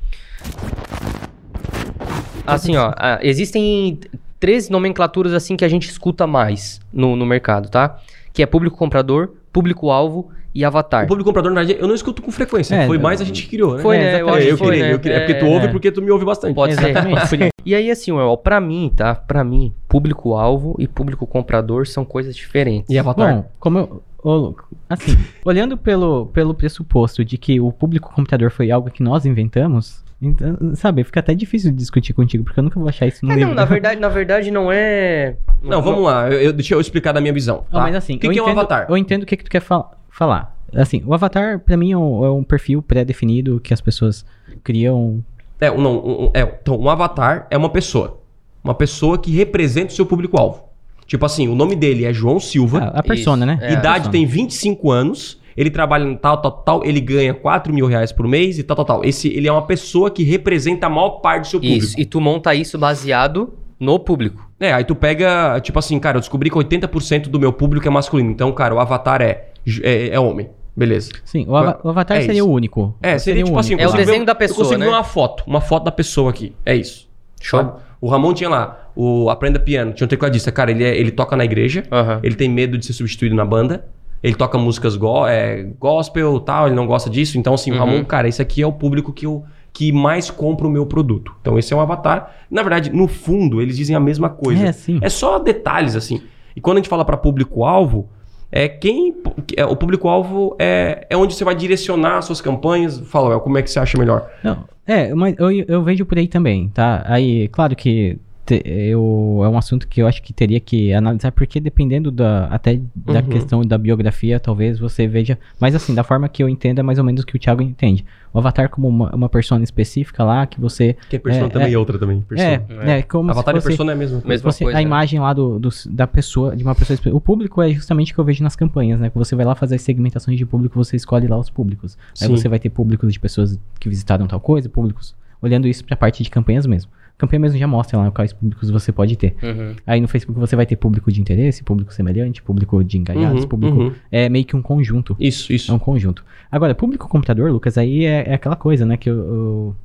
Assim, ó, existem três nomenclaturas assim que a gente escuta mais no, no mercado, tá? Que é público comprador, público-alvo e avatar. O público comprador, na verdade, eu não escuto com frequência. É, foi não- mais a gente que criou, né? Foi, É, né? Eu exatamente. acho É, eu foi, queria, né? eu queria. É porque tu É, ouve é. porque tu me ouve bastante. Pode ser. E aí, assim, Well, pra mim, tá? Pra mim, público-alvo e público-comprador são coisas diferentes. E Avatar? Bom, como eu. ô, assim, olhando pelo, pelo pressuposto de que o público computador foi algo que nós inventamos, então, sabe, fica até difícil discutir contigo, porque eu nunca vou achar isso no É, livro. não, na verdade, na verdade não é. Não, vamos lá. Eu, deixa eu explicar da minha visão. Não, tá? mas assim, o que, eu que é um entendo, avatar? Eu entendo o que, que tu quer fal- falar. Assim, o avatar, pra mim, é um, é um perfil pré-definido que as pessoas criam. É, um- não, um, um- é, então, um avatar é uma pessoa. Uma pessoa que representa o seu público-alvo. Tipo assim, o nome dele é João Silva, A, a persona, Isso, né? é. Idade persona. tem 25 anos, ele trabalha em tal, tal, tal, ele ganha 4 mil reais por mês e tal, tal, tal. Esse, ele é uma pessoa que representa a maior parte do seu público. Isso. E tu monta isso baseado no público. É, aí tu pega, tipo assim, cara, eu descobri que 80% do meu público é masculino. Então, cara, o avatar é, é, é homem. Beleza. Sim, o, ava- o avatar É seria isso. o único. É, seria, tipo assim, eu É o desenho ver- da pessoa, Eu consigo né? ver uma foto, uma foto da pessoa aqui. É isso. Show. Sabe? O Ramon tinha lá, o Aprenda Piano, tinha um tecladista. Cara, ele, é- ele toca na igreja, Aham. ele tem medo de ser substituído na banda. Ele toca músicas go é, gospel tal, ele não gosta disso. Então, assim, o Uhum. Ramon, cara, esse aqui é o público que, eu, que mais compra o meu produto. Então, esse é um avatar. Na verdade, no fundo, eles dizem a mesma coisa. É, sim. É só detalhes, assim. E quando a gente fala para público-alvo, é quem. É, o público-alvo é, é onde você vai direcionar as suas campanhas. Fala, como é que você acha melhor? Não, é, mas eu, eu vejo por aí também, tá? Aí, claro que te- eu, é um assunto que eu acho que teria que analisar, porque dependendo da, até da Uhum. questão da biografia, talvez você veja. Mas assim, da forma que eu entendo, é mais ou menos o que o Thiago entende. O avatar como uma, uma persona específica lá, que você. Que é persona É, também é. é outra também. Persona. É, é, como Avatar se e fosse, persona é a mesma. Mesma você- coisa, a imagem lá do, do- da pessoa, de uma pessoa O público é justamente o que eu vejo nas campanhas, né? Que você vai lá fazer as segmentações de público, você escolhe lá os públicos. Aí Sim. você vai ter públicos de pessoas que visitaram tal coisa, públicos. Olhando isso pra parte de campanhas mesmo. Campanha mesmo já mostra lá quais públicos você pode ter. Uhum. Aí no Facebook você vai ter público de interesse, público semelhante, público de engajados, Uhum, público. uhum. É meio que um conjunto. Isso, É isso. um conjunto. Agora, público computador, Lucas, aí é, é aquela coisa, né? Que eu. eu-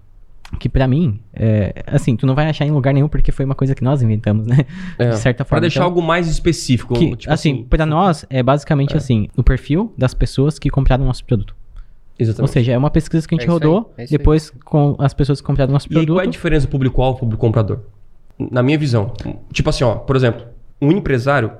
que pra mim, é, assim, tu não vai achar em lugar nenhum porque foi uma coisa que nós inventamos, né? É. De certa Pra forma. deixar Então, algo mais específico. que, tipo assim, pra nós é basicamente assim, o perfil das pessoas que compraram o nosso produto. Ou Exatamente. seja, é uma pesquisa que a gente É isso aí, rodou, é isso aí. depois com as pessoas que compraram o nosso E aí, qual é a produto. diferença do público-alvo e público-comprador? Na minha visão. Tipo assim, ó, por exemplo, um empresário,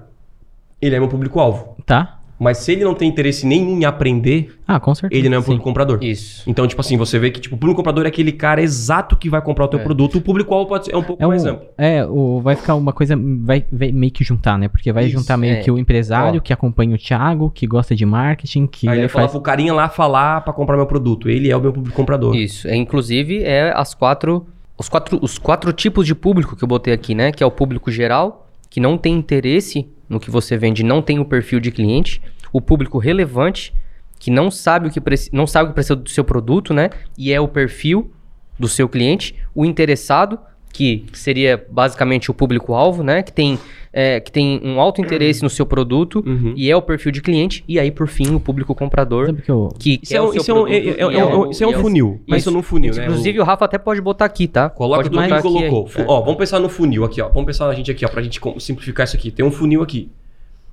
ele é meu público-alvo. Tá? Mas se ele não tem interesse nenhum em aprender, Ah, com certeza. ele não é um sim. público-comprador. Isso. Então, tipo assim, você vê que tipo, o público-comprador é aquele cara exato que vai comprar o teu É. produto. O público-alvo pode ser é um pouco É, mais um, amplo. é o, vai ficar uma coisa, vai, vai meio que juntar, né? Porque vai Isso, juntar meio é. que o empresário Ó. que acompanha o Thiago, que gosta de marketing, que Aí ele aí vai falar faz... pro carinha lá falar pra comprar meu produto. Ele é o meu público-comprador. Isso. É, inclusive, é as quatro. Os quatro, os quatro tipos de público que eu botei aqui, né? Que é o público geral, que não tem interesse no que você vende, não tem o perfil de cliente. O público relevante, que não sabe o que, não sabe o que precisa do seu produto, né? E é o perfil do seu cliente. O interessado, que seria basicamente o público-alvo, né? Que tem, é, que tem um alto interesse no seu produto Uhum. e é o perfil de cliente. E aí, por fim, o público comprador, Sabe que eu... que Isso quer é, o um, isso é um, é- é- é um- o- isso é um funil. Pensa num funil, né? Inclusive, o Rafa até pode botar aqui, tá? Coloca tudo que colocou. aí. É. Ó, vamos pensar no funil aqui, ó. Vamos pensar na gente aqui, ó, pra gente simplificar isso aqui. Tem um funil aqui.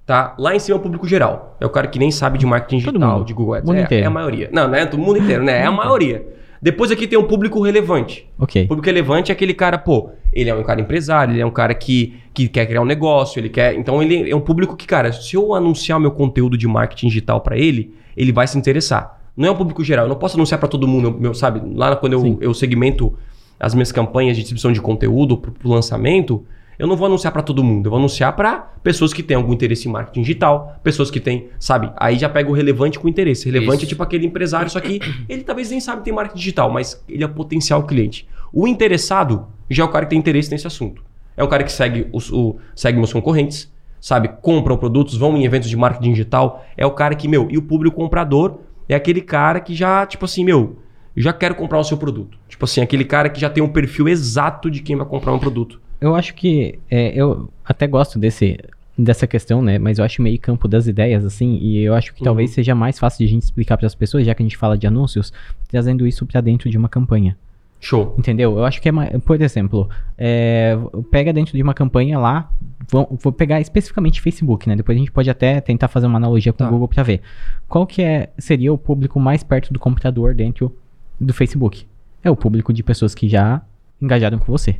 Tá? Lá em cima é o público geral. É o cara que nem sabe de marketing digital, de Google Ads. Mundo é, inteiro. é a maioria. Não, não é todo mundo inteiro, né? É a maioria. Depois aqui tem um público relevante. Ok. O público relevante é aquele cara, pô, ele é um cara empresário, ele é um cara que, que quer criar um negócio, ele quer. Então ele é um público que, cara, se eu anunciar meu conteúdo de marketing digital pra ele, ele vai se interessar. Não é um público geral, eu não posso anunciar pra todo mundo, meu, sabe? Lá quando eu, Sim. eu segmento as minhas campanhas de distribuição de conteúdo pro, pro lançamento, eu não vou anunciar pra todo mundo, eu vou anunciar pra pessoas que têm algum interesse em marketing digital, pessoas que têm, sabe? Aí já pega o relevante com interesse. Relevante Isso. é tipo aquele empresário, só que ele talvez nem sabe que tem marketing digital, mas ele é potencial cliente. O interessado já é o cara que tem interesse nesse assunto. É o cara que segue, os, o, segue meus concorrentes, sabe? Compram produtos, vão em eventos de marketing digital. É o cara que, meu, e o público comprador é aquele cara que já, tipo assim, meu, já quero comprar o seu produto. Tipo assim, aquele cara que já tem um perfil exato de quem vai comprar um produto. Eu acho que é, eu até gosto desse dessa questão, né? Mas eu acho meio campo das ideias, assim, e eu acho que Uhum. talvez seja mais fácil de a gente explicar para as pessoas, já que a gente fala de anúncios, trazendo isso para dentro de uma campanha. Show. Entendeu? Eu acho que é mais. Por exemplo, é, pega dentro de uma campanha lá. Vou, vou pegar especificamente Facebook, né? Depois a gente pode até tentar fazer uma analogia com Tá. o Google para ver. Qual que é, seria o público mais perto do computador dentro do Facebook? É o público de pessoas que já engajaram com você,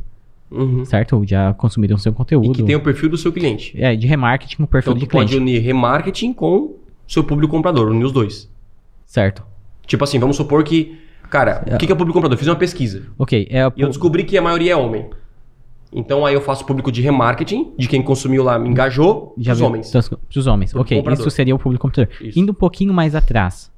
Uhum. certo? Ou já consumiram seu conteúdo. E que tem o perfil do seu cliente. É, de remarketing com o perfil Então de tu pode cliente. unir remarketing com seu público comprador, unir os dois. Certo. Tipo assim, vamos supor que, cara, o que que é o público comprador? Eu fiz uma pesquisa Ok. É o e eu descobri que a maioria é homem. Então aí eu faço público de remarketing, de quem consumiu lá, me engajou, já os homens. Dos, dos homens. Ok. comprador. Isso seria o público computador. Isso. Indo um pouquinho mais atrás,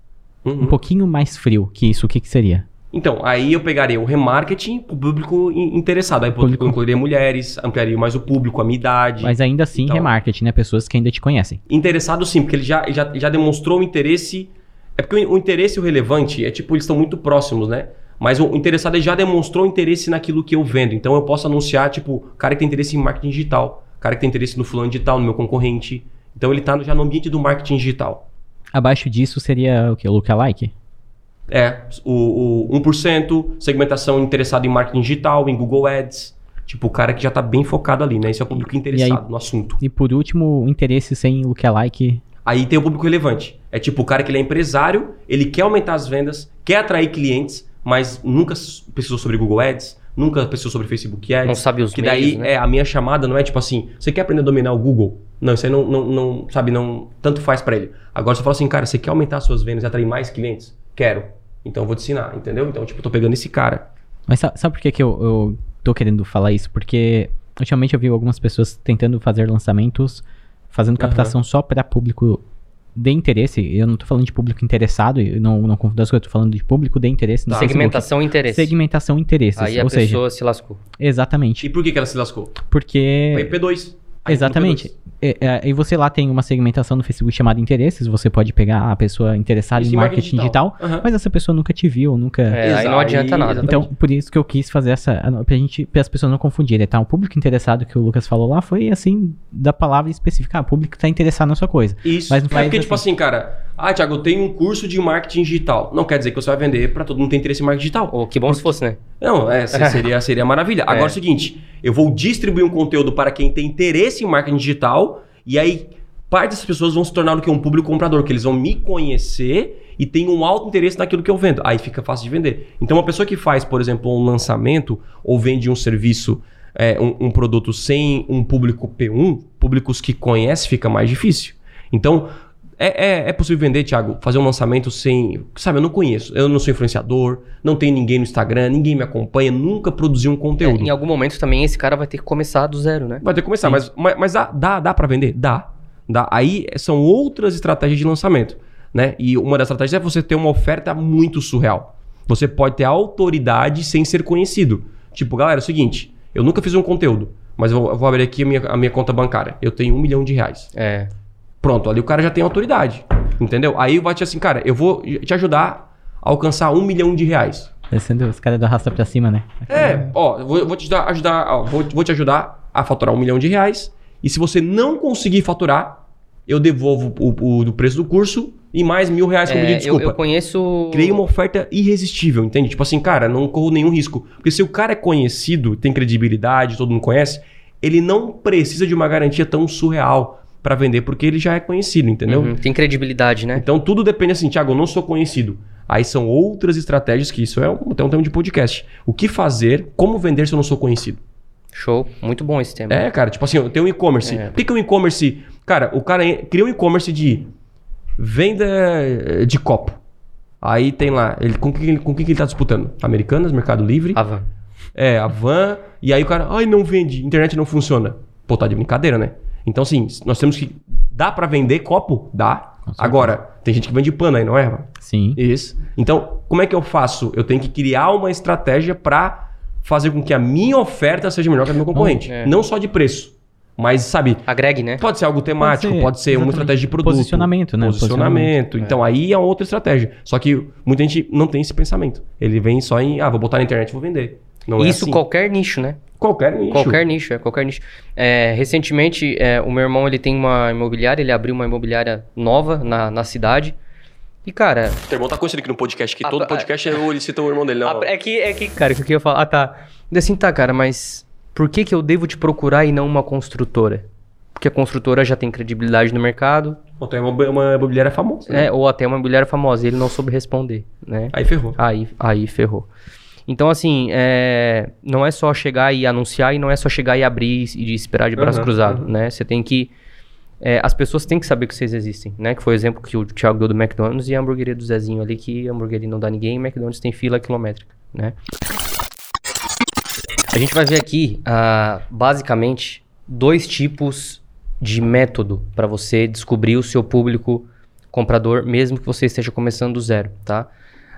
Uhum. um pouquinho mais frio que isso, o que, que seria? Então, aí eu pegaria o remarketing pro público in- interessado. Aí eu Público- incluiria mulheres, ampliaria mais o público, a minha idade. Mas ainda assim, Então- remarketing, né? Pessoas que ainda te conhecem. Interessado sim, porque ele já, já, já demonstrou um interesse. É porque o, o interesse e o relevante é tipo, eles estão muito próximos, né? Mas o, o interessado já demonstrou interesse naquilo que eu vendo. Então eu posso anunciar, tipo, cara que tem interesse em marketing digital, cara que tem interesse no fulano digital, no meu concorrente. Então ele tá no- já no ambiente do marketing digital. Abaixo disso seria o que? Lookalike? É, o, o 1%, segmentação interessada em marketing digital, em Google Ads. Tipo, o cara que já tá bem focado ali, né? Esse é o público interessado no assunto. E por último, o interesse sem lookalike. Aí tem o público relevante. É tipo o cara que ele é empresário, ele quer aumentar as vendas, quer atrair clientes, mas nunca pesquisou sobre Google Ads, nunca pesquisou sobre Facebook Ads. Não sabe os que meios, daí né? é a minha chamada não é tipo assim, você quer aprender a dominar o Google? Não, isso aí não, não, não sabe, não tanto faz pra ele. Agora você fala assim, cara, você quer aumentar as suas vendas e atrair mais clientes? Quero. Então eu vou te ensinar, entendeu? Então, tipo, eu tô pegando esse cara. Mas sa- sabe por que, que eu, eu tô querendo falar isso? Porque ultimamente eu vi algumas pessoas tentando fazer lançamentos, fazendo captação só para público de interesse. Eu não tô falando de público interessado, eu não, não confundo as coisas, eu tô falando de público de interesse Facebook. Segmentação e interesse. Segmentação e interesses. Aí a ou seja, pessoa se lascou. exatamente. E por que, que ela se lascou? Porque. P2. Aí Exatamente. no P2. É, é, e você lá tem uma segmentação no Facebook chamada interesses. Você pode pegar a pessoa interessada Isso em marketing digital, Aham. mas essa pessoa nunca te viu, nunca. É, aí não adianta nada. exatamente. Então, por isso que eu quis fazer essa. Pra gente, para as pessoas não confundirem, tá? O público interessado que o Lucas falou lá foi assim, da palavra específica. Ah, o público tá interessado na sua coisa. Isso. Mas não é porque, tipo assim, cara, ah, Thiago, eu tenho um curso de marketing digital. Não quer dizer que você vai vender pra todo mundo que tem interesse em marketing digital. Oh, que bom se fosse, né? Não, é, se- seria, seria maravilha. Agora é o seguinte, eu vou distribuir um conteúdo para quem tem interesse em marketing digital e aí parte dessas pessoas vão se tornar o que? Um público comprador, que eles vão me conhecer e tem um alto interesse naquilo que eu vendo. Aí fica fácil de vender. Então uma pessoa que faz, por exemplo, um lançamento ou vende um serviço, é, um, um produto sem um público P1, públicos que conhece, fica mais difícil. Então, é, é, é possível vender, Thiago, fazer um lançamento sem. Sabe, eu não conheço. Eu não sou influenciador, não tenho ninguém no Instagram, ninguém me acompanha, nunca produzi um É, conteúdo. em algum momento também esse cara vai ter que começar do zero, né? Vai ter que começar, mas, mas, mas dá, dá, dá para vender? Dá. dá. Aí são outras estratégias de lançamento. Né? E uma das estratégias é você ter uma oferta muito surreal. Você pode ter autoridade sem ser conhecido. Tipo, galera, é o seguinte: eu nunca fiz um conteúdo, mas eu vou, eu vou abrir aqui a minha, a minha conta bancária. Eu tenho um milhão de reais. É. Pronto, ali o cara já tem autoridade. Entendeu? Aí vai te assim, cara, eu vou te ajudar a alcançar um milhão de reais. Parecendo os caras do arrasta pra cima, né? É, ó, eu vou, eu vou te ajudar, ajudar ó, vou, vou te ajudar a faturar um milhão de reais. E se você não conseguir faturar, eu devolvo o, o do preço do curso e mais mil reais como É, de eu, desculpa. eu conheço. Criei uma oferta irresistível, entende? Tipo assim, cara, não corro nenhum risco. Porque se o cara é conhecido, tem credibilidade, todo mundo conhece, ele não precisa de uma garantia tão surreal pra vender, porque ele já é conhecido, entendeu? Uhum, tem credibilidade, né? Então tudo depende assim, Thiago, eu não sou conhecido. Aí são outras estratégias que isso é um, até um tema de podcast. O que fazer, como vender se eu não sou conhecido? Show. Muito bom esse tema. É, cara, tipo assim, eu tenho um e-commerce. É. Por que, que o e-commerce. Cara, o cara cria um e-commerce de venda eh, de copo. Aí tem lá, ele, com quem com que ele tá disputando? Americanas, Mercado Livre. Avan. É, a van. E aí o cara, ai, não vende, internet não funciona. Pô, tá de brincadeira, né? Então, assim, nós temos que. Dá pra vender copo? Dá. Agora, tem gente que vende pano aí, não é? Sim. Isso. Então, como é que eu faço? Eu tenho que criar uma estratégia para fazer com que a minha oferta seja melhor que a do meu concorrente. é. Não só de preço, Mas, sabe, Agregue, né? pode ser algo temático, pode ser, ser, uma estratégia de produto. Posicionamento, né? Posicionamento. Então, aí é outra estratégia. Só que muita gente não tem esse pensamento. Ele vem só em, ah, vou botar na internet e vou vender. Não é Isso assim. qualquer nicho, né? Qualquer nicho. Qualquer nicho, é qualquer nicho. É, recentemente, é, o meu irmão ele tem uma imobiliária, ele abriu uma imobiliária nova na, na cidade. E, cara, O teu irmão tá conhecido aqui no podcast, que Ah, todo ah, podcast é, ele cita o irmão dele, não. a- é que, é que, cara, o que eu ia falar. Ah, tá. E assim, tá, cara, mas por que, que eu devo te procurar e não uma construtora? Porque a construtora já tem credibilidade no mercado, Ou tem uma, uma imobiliária famosa. né? né? Ou até uma imobiliária famosa. E ele não soube responder, né? Aí ferrou. Aí, aí ferrou. Então, assim, é, não é só chegar e anunciar e não é só chegar e abrir e esperar de braço Aham, cruzado, aham. né? Você tem que... é, as pessoas têm que saber que vocês existem, né? Que foi o exemplo que o Thiago deu do McDonald's e a hamburgueria do Zezinho ali, que a hamburgueria não dá ninguém e o McDonald's tem fila quilométrica, né? A gente vai ver aqui, ah, basicamente, dois tipos de método para você descobrir o seu público comprador, mesmo que você esteja começando do zero, tá?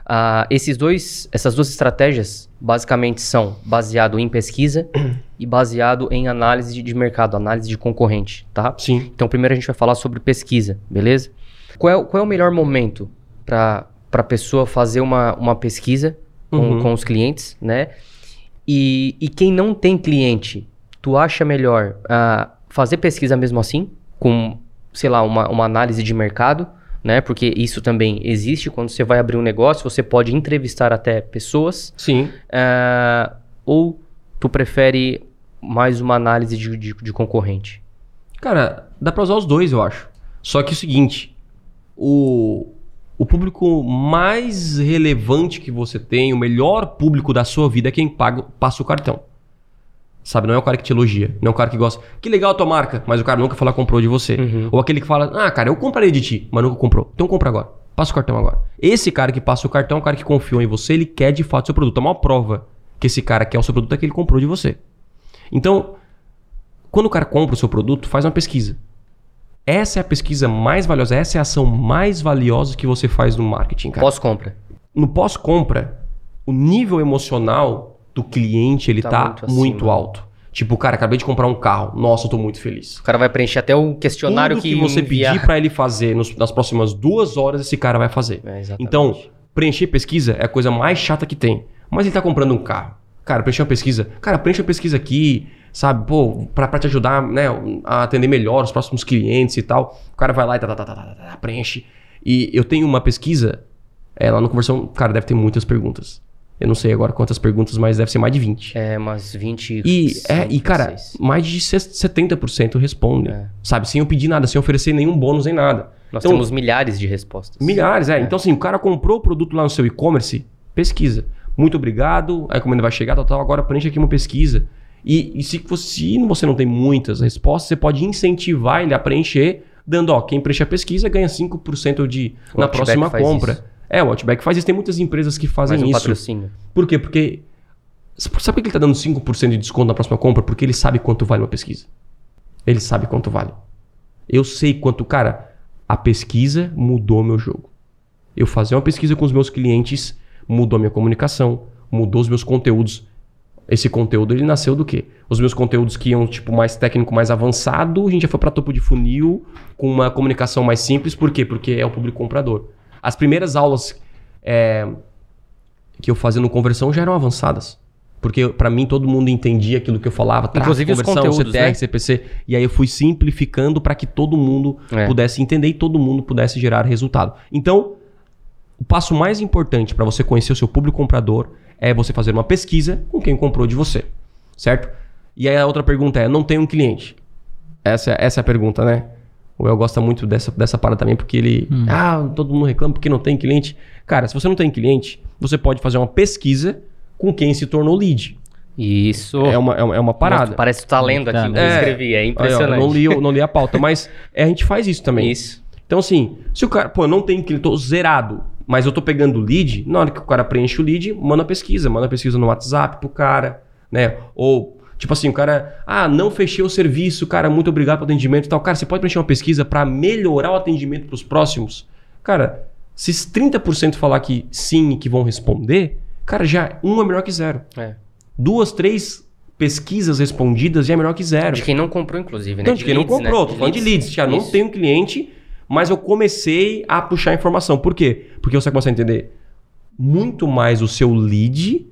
Ah, esses dois, essas duas estratégias, basicamente, são baseado em pesquisa e baseado em análise de, mercado, análise de concorrente, tá? Sim. Então, primeiro a gente vai falar sobre pesquisa, beleza? Qual é, o- qual é o melhor momento para a pessoa fazer uma, uma pesquisa com, Uhum. com os clientes, né? E, e quem não tem cliente, tu acha melhor ah, fazer pesquisa mesmo assim, com, sei lá, uma, uma análise de mercado, né? Porque isso também existe quando você vai abrir um negócio, você pode entrevistar até pessoas, Sim. ah, ou tu prefere mais uma análise de, de, de concorrente? Cara, dá pra usar os dois, eu acho. Só que é o seguinte, o, o público mais relevante que você tem, o melhor público da sua vida é quem paga, passa o cartão. Sabe, não é o cara que te elogia, não é o cara que gosta. Que legal a tua marca, mas o cara nunca fala comprou de você. Uhum. Ou aquele que fala, ah, cara, eu compraria de ti, mas nunca comprou. Então compra agora. Passa o cartão agora. Esse cara que passa o cartão é o cara que confiou em você, ele quer de fato seu produto. A maior prova que esse cara quer o seu produto é que ele comprou de você. Então, quando o cara compra o seu produto, faz uma pesquisa. Essa é a pesquisa mais valiosa, essa é a ação mais valiosa que você faz no marketing, cara. Pós-compra. No pós-compra, o nível emocional do cliente, ele Tá tá, muito muito, alto. Tipo, cara, acabei de comprar um carro. Nossa, eu tô muito feliz. O cara vai preencher até o questionário Tudo que, que, você enviar. pedir pra ele fazer nos- nas próximas duas horas, esse cara vai fazer. É. Então, preencher pesquisa é a coisa mais chata que tem. Mas ele tá comprando um carro. Cara, preencher uma pesquisa. Cara, preencha a pesquisa aqui, sabe? Pô, pra, pra te ajudar, né, a atender melhor os próximos clientes e tal. O cara vai lá e tá, tá, tá, tá, tá, tá, preenche. E eu tenho uma pesquisa, é, lá no Conversão, cara, deve ter muitas perguntas. Eu não sei agora quantas perguntas, mas deve ser mais de 20. É, umas 20... E, é, e cara, mais de 70% respondem. É. Sabe? Sem eu pedir nada, sem oferecer nenhum bônus nem nada. Nós Então, temos milhares de respostas. Milhares, é. Então, assim, o cara comprou o produto lá no seu e-commerce, pesquisa. Muito obrigado, a encomenda vai chegar, tal, tal, agora preenche aqui uma pesquisa. E, e se, você, se você não tem muitas respostas, você pode incentivar ele a preencher, dando, ó, quem preenche a pesquisa ganha 5% de, O na próxima compra. isso. É, o Outback faz isso. Tem muitas empresas que fazem um isso. patrocínio. Por quê? Porque. Sabe por que ele tá dando 5% de desconto na próxima compra? Porque ele sabe quanto vale uma pesquisa. Ele sabe quanto vale. Eu sei quanto. Cara, a pesquisa mudou meu jogo. Eu fazer uma pesquisa com os meus clientes mudou a minha comunicação, mudou os meus conteúdos. Esse conteúdo ele nasceu do quê? Os meus conteúdos que iam tipo mais técnico, mais avançado, a gente já foi para topo de funil com uma comunicação mais simples. Por quê? Porque é o público comprador. As primeiras aulas é, que eu fazia no conversão já eram avançadas. Porque pra mim todo mundo entendia aquilo que eu falava, tráfego, Inclusive os conversão, conteúdos, CTR, né? CPC. E aí eu fui simplificando para que todo mundo É. pudesse entender e todo mundo pudesse gerar resultado. Então, o passo mais importante para você conhecer o seu público comprador é você fazer uma pesquisa com quem comprou de você, certo? E aí a outra pergunta é: não tem um cliente? Essa, é- essa é a pergunta, né? O El gosta muito dessa, dessa parada também, porque ele. Ah, todo mundo reclama porque não tem cliente. Cara, se você não tem cliente, você pode fazer uma pesquisa com quem se tornou lead. Isso. É, uma, é, uma, é uma parada. Nossa, parece que tu tá lendo aqui o que eu É. escrevi. É Aí, ó, impressionante. eu não li, eu não li a pauta, mas é, a gente faz isso também. Isso. Então, assim, se o cara, pô, eu não tem cliente, tô zerado, mas eu tô pegando o lead, na hora que o cara preenche o lead, manda pesquisa, manda pesquisa no WhatsApp pro cara, né? Ou, tipo assim, o cara, ah, não fechei o serviço, cara, muito obrigado pelo atendimento e tal. Cara, você pode preencher uma pesquisa pra melhorar o atendimento pros próximos? Cara, se 30% falar que sim e que vão responder, cara, já um é melhor que zero. É. Duas, três, pesquisas respondidas já é melhor que zero. De quem não comprou, inclusive, né? Então, de quem não leads, né? comprou, tô falando de leads. Já não tenho cliente, mas eu comecei a puxar informação. Por quê? Porque você começa a entender muito mais o seu lead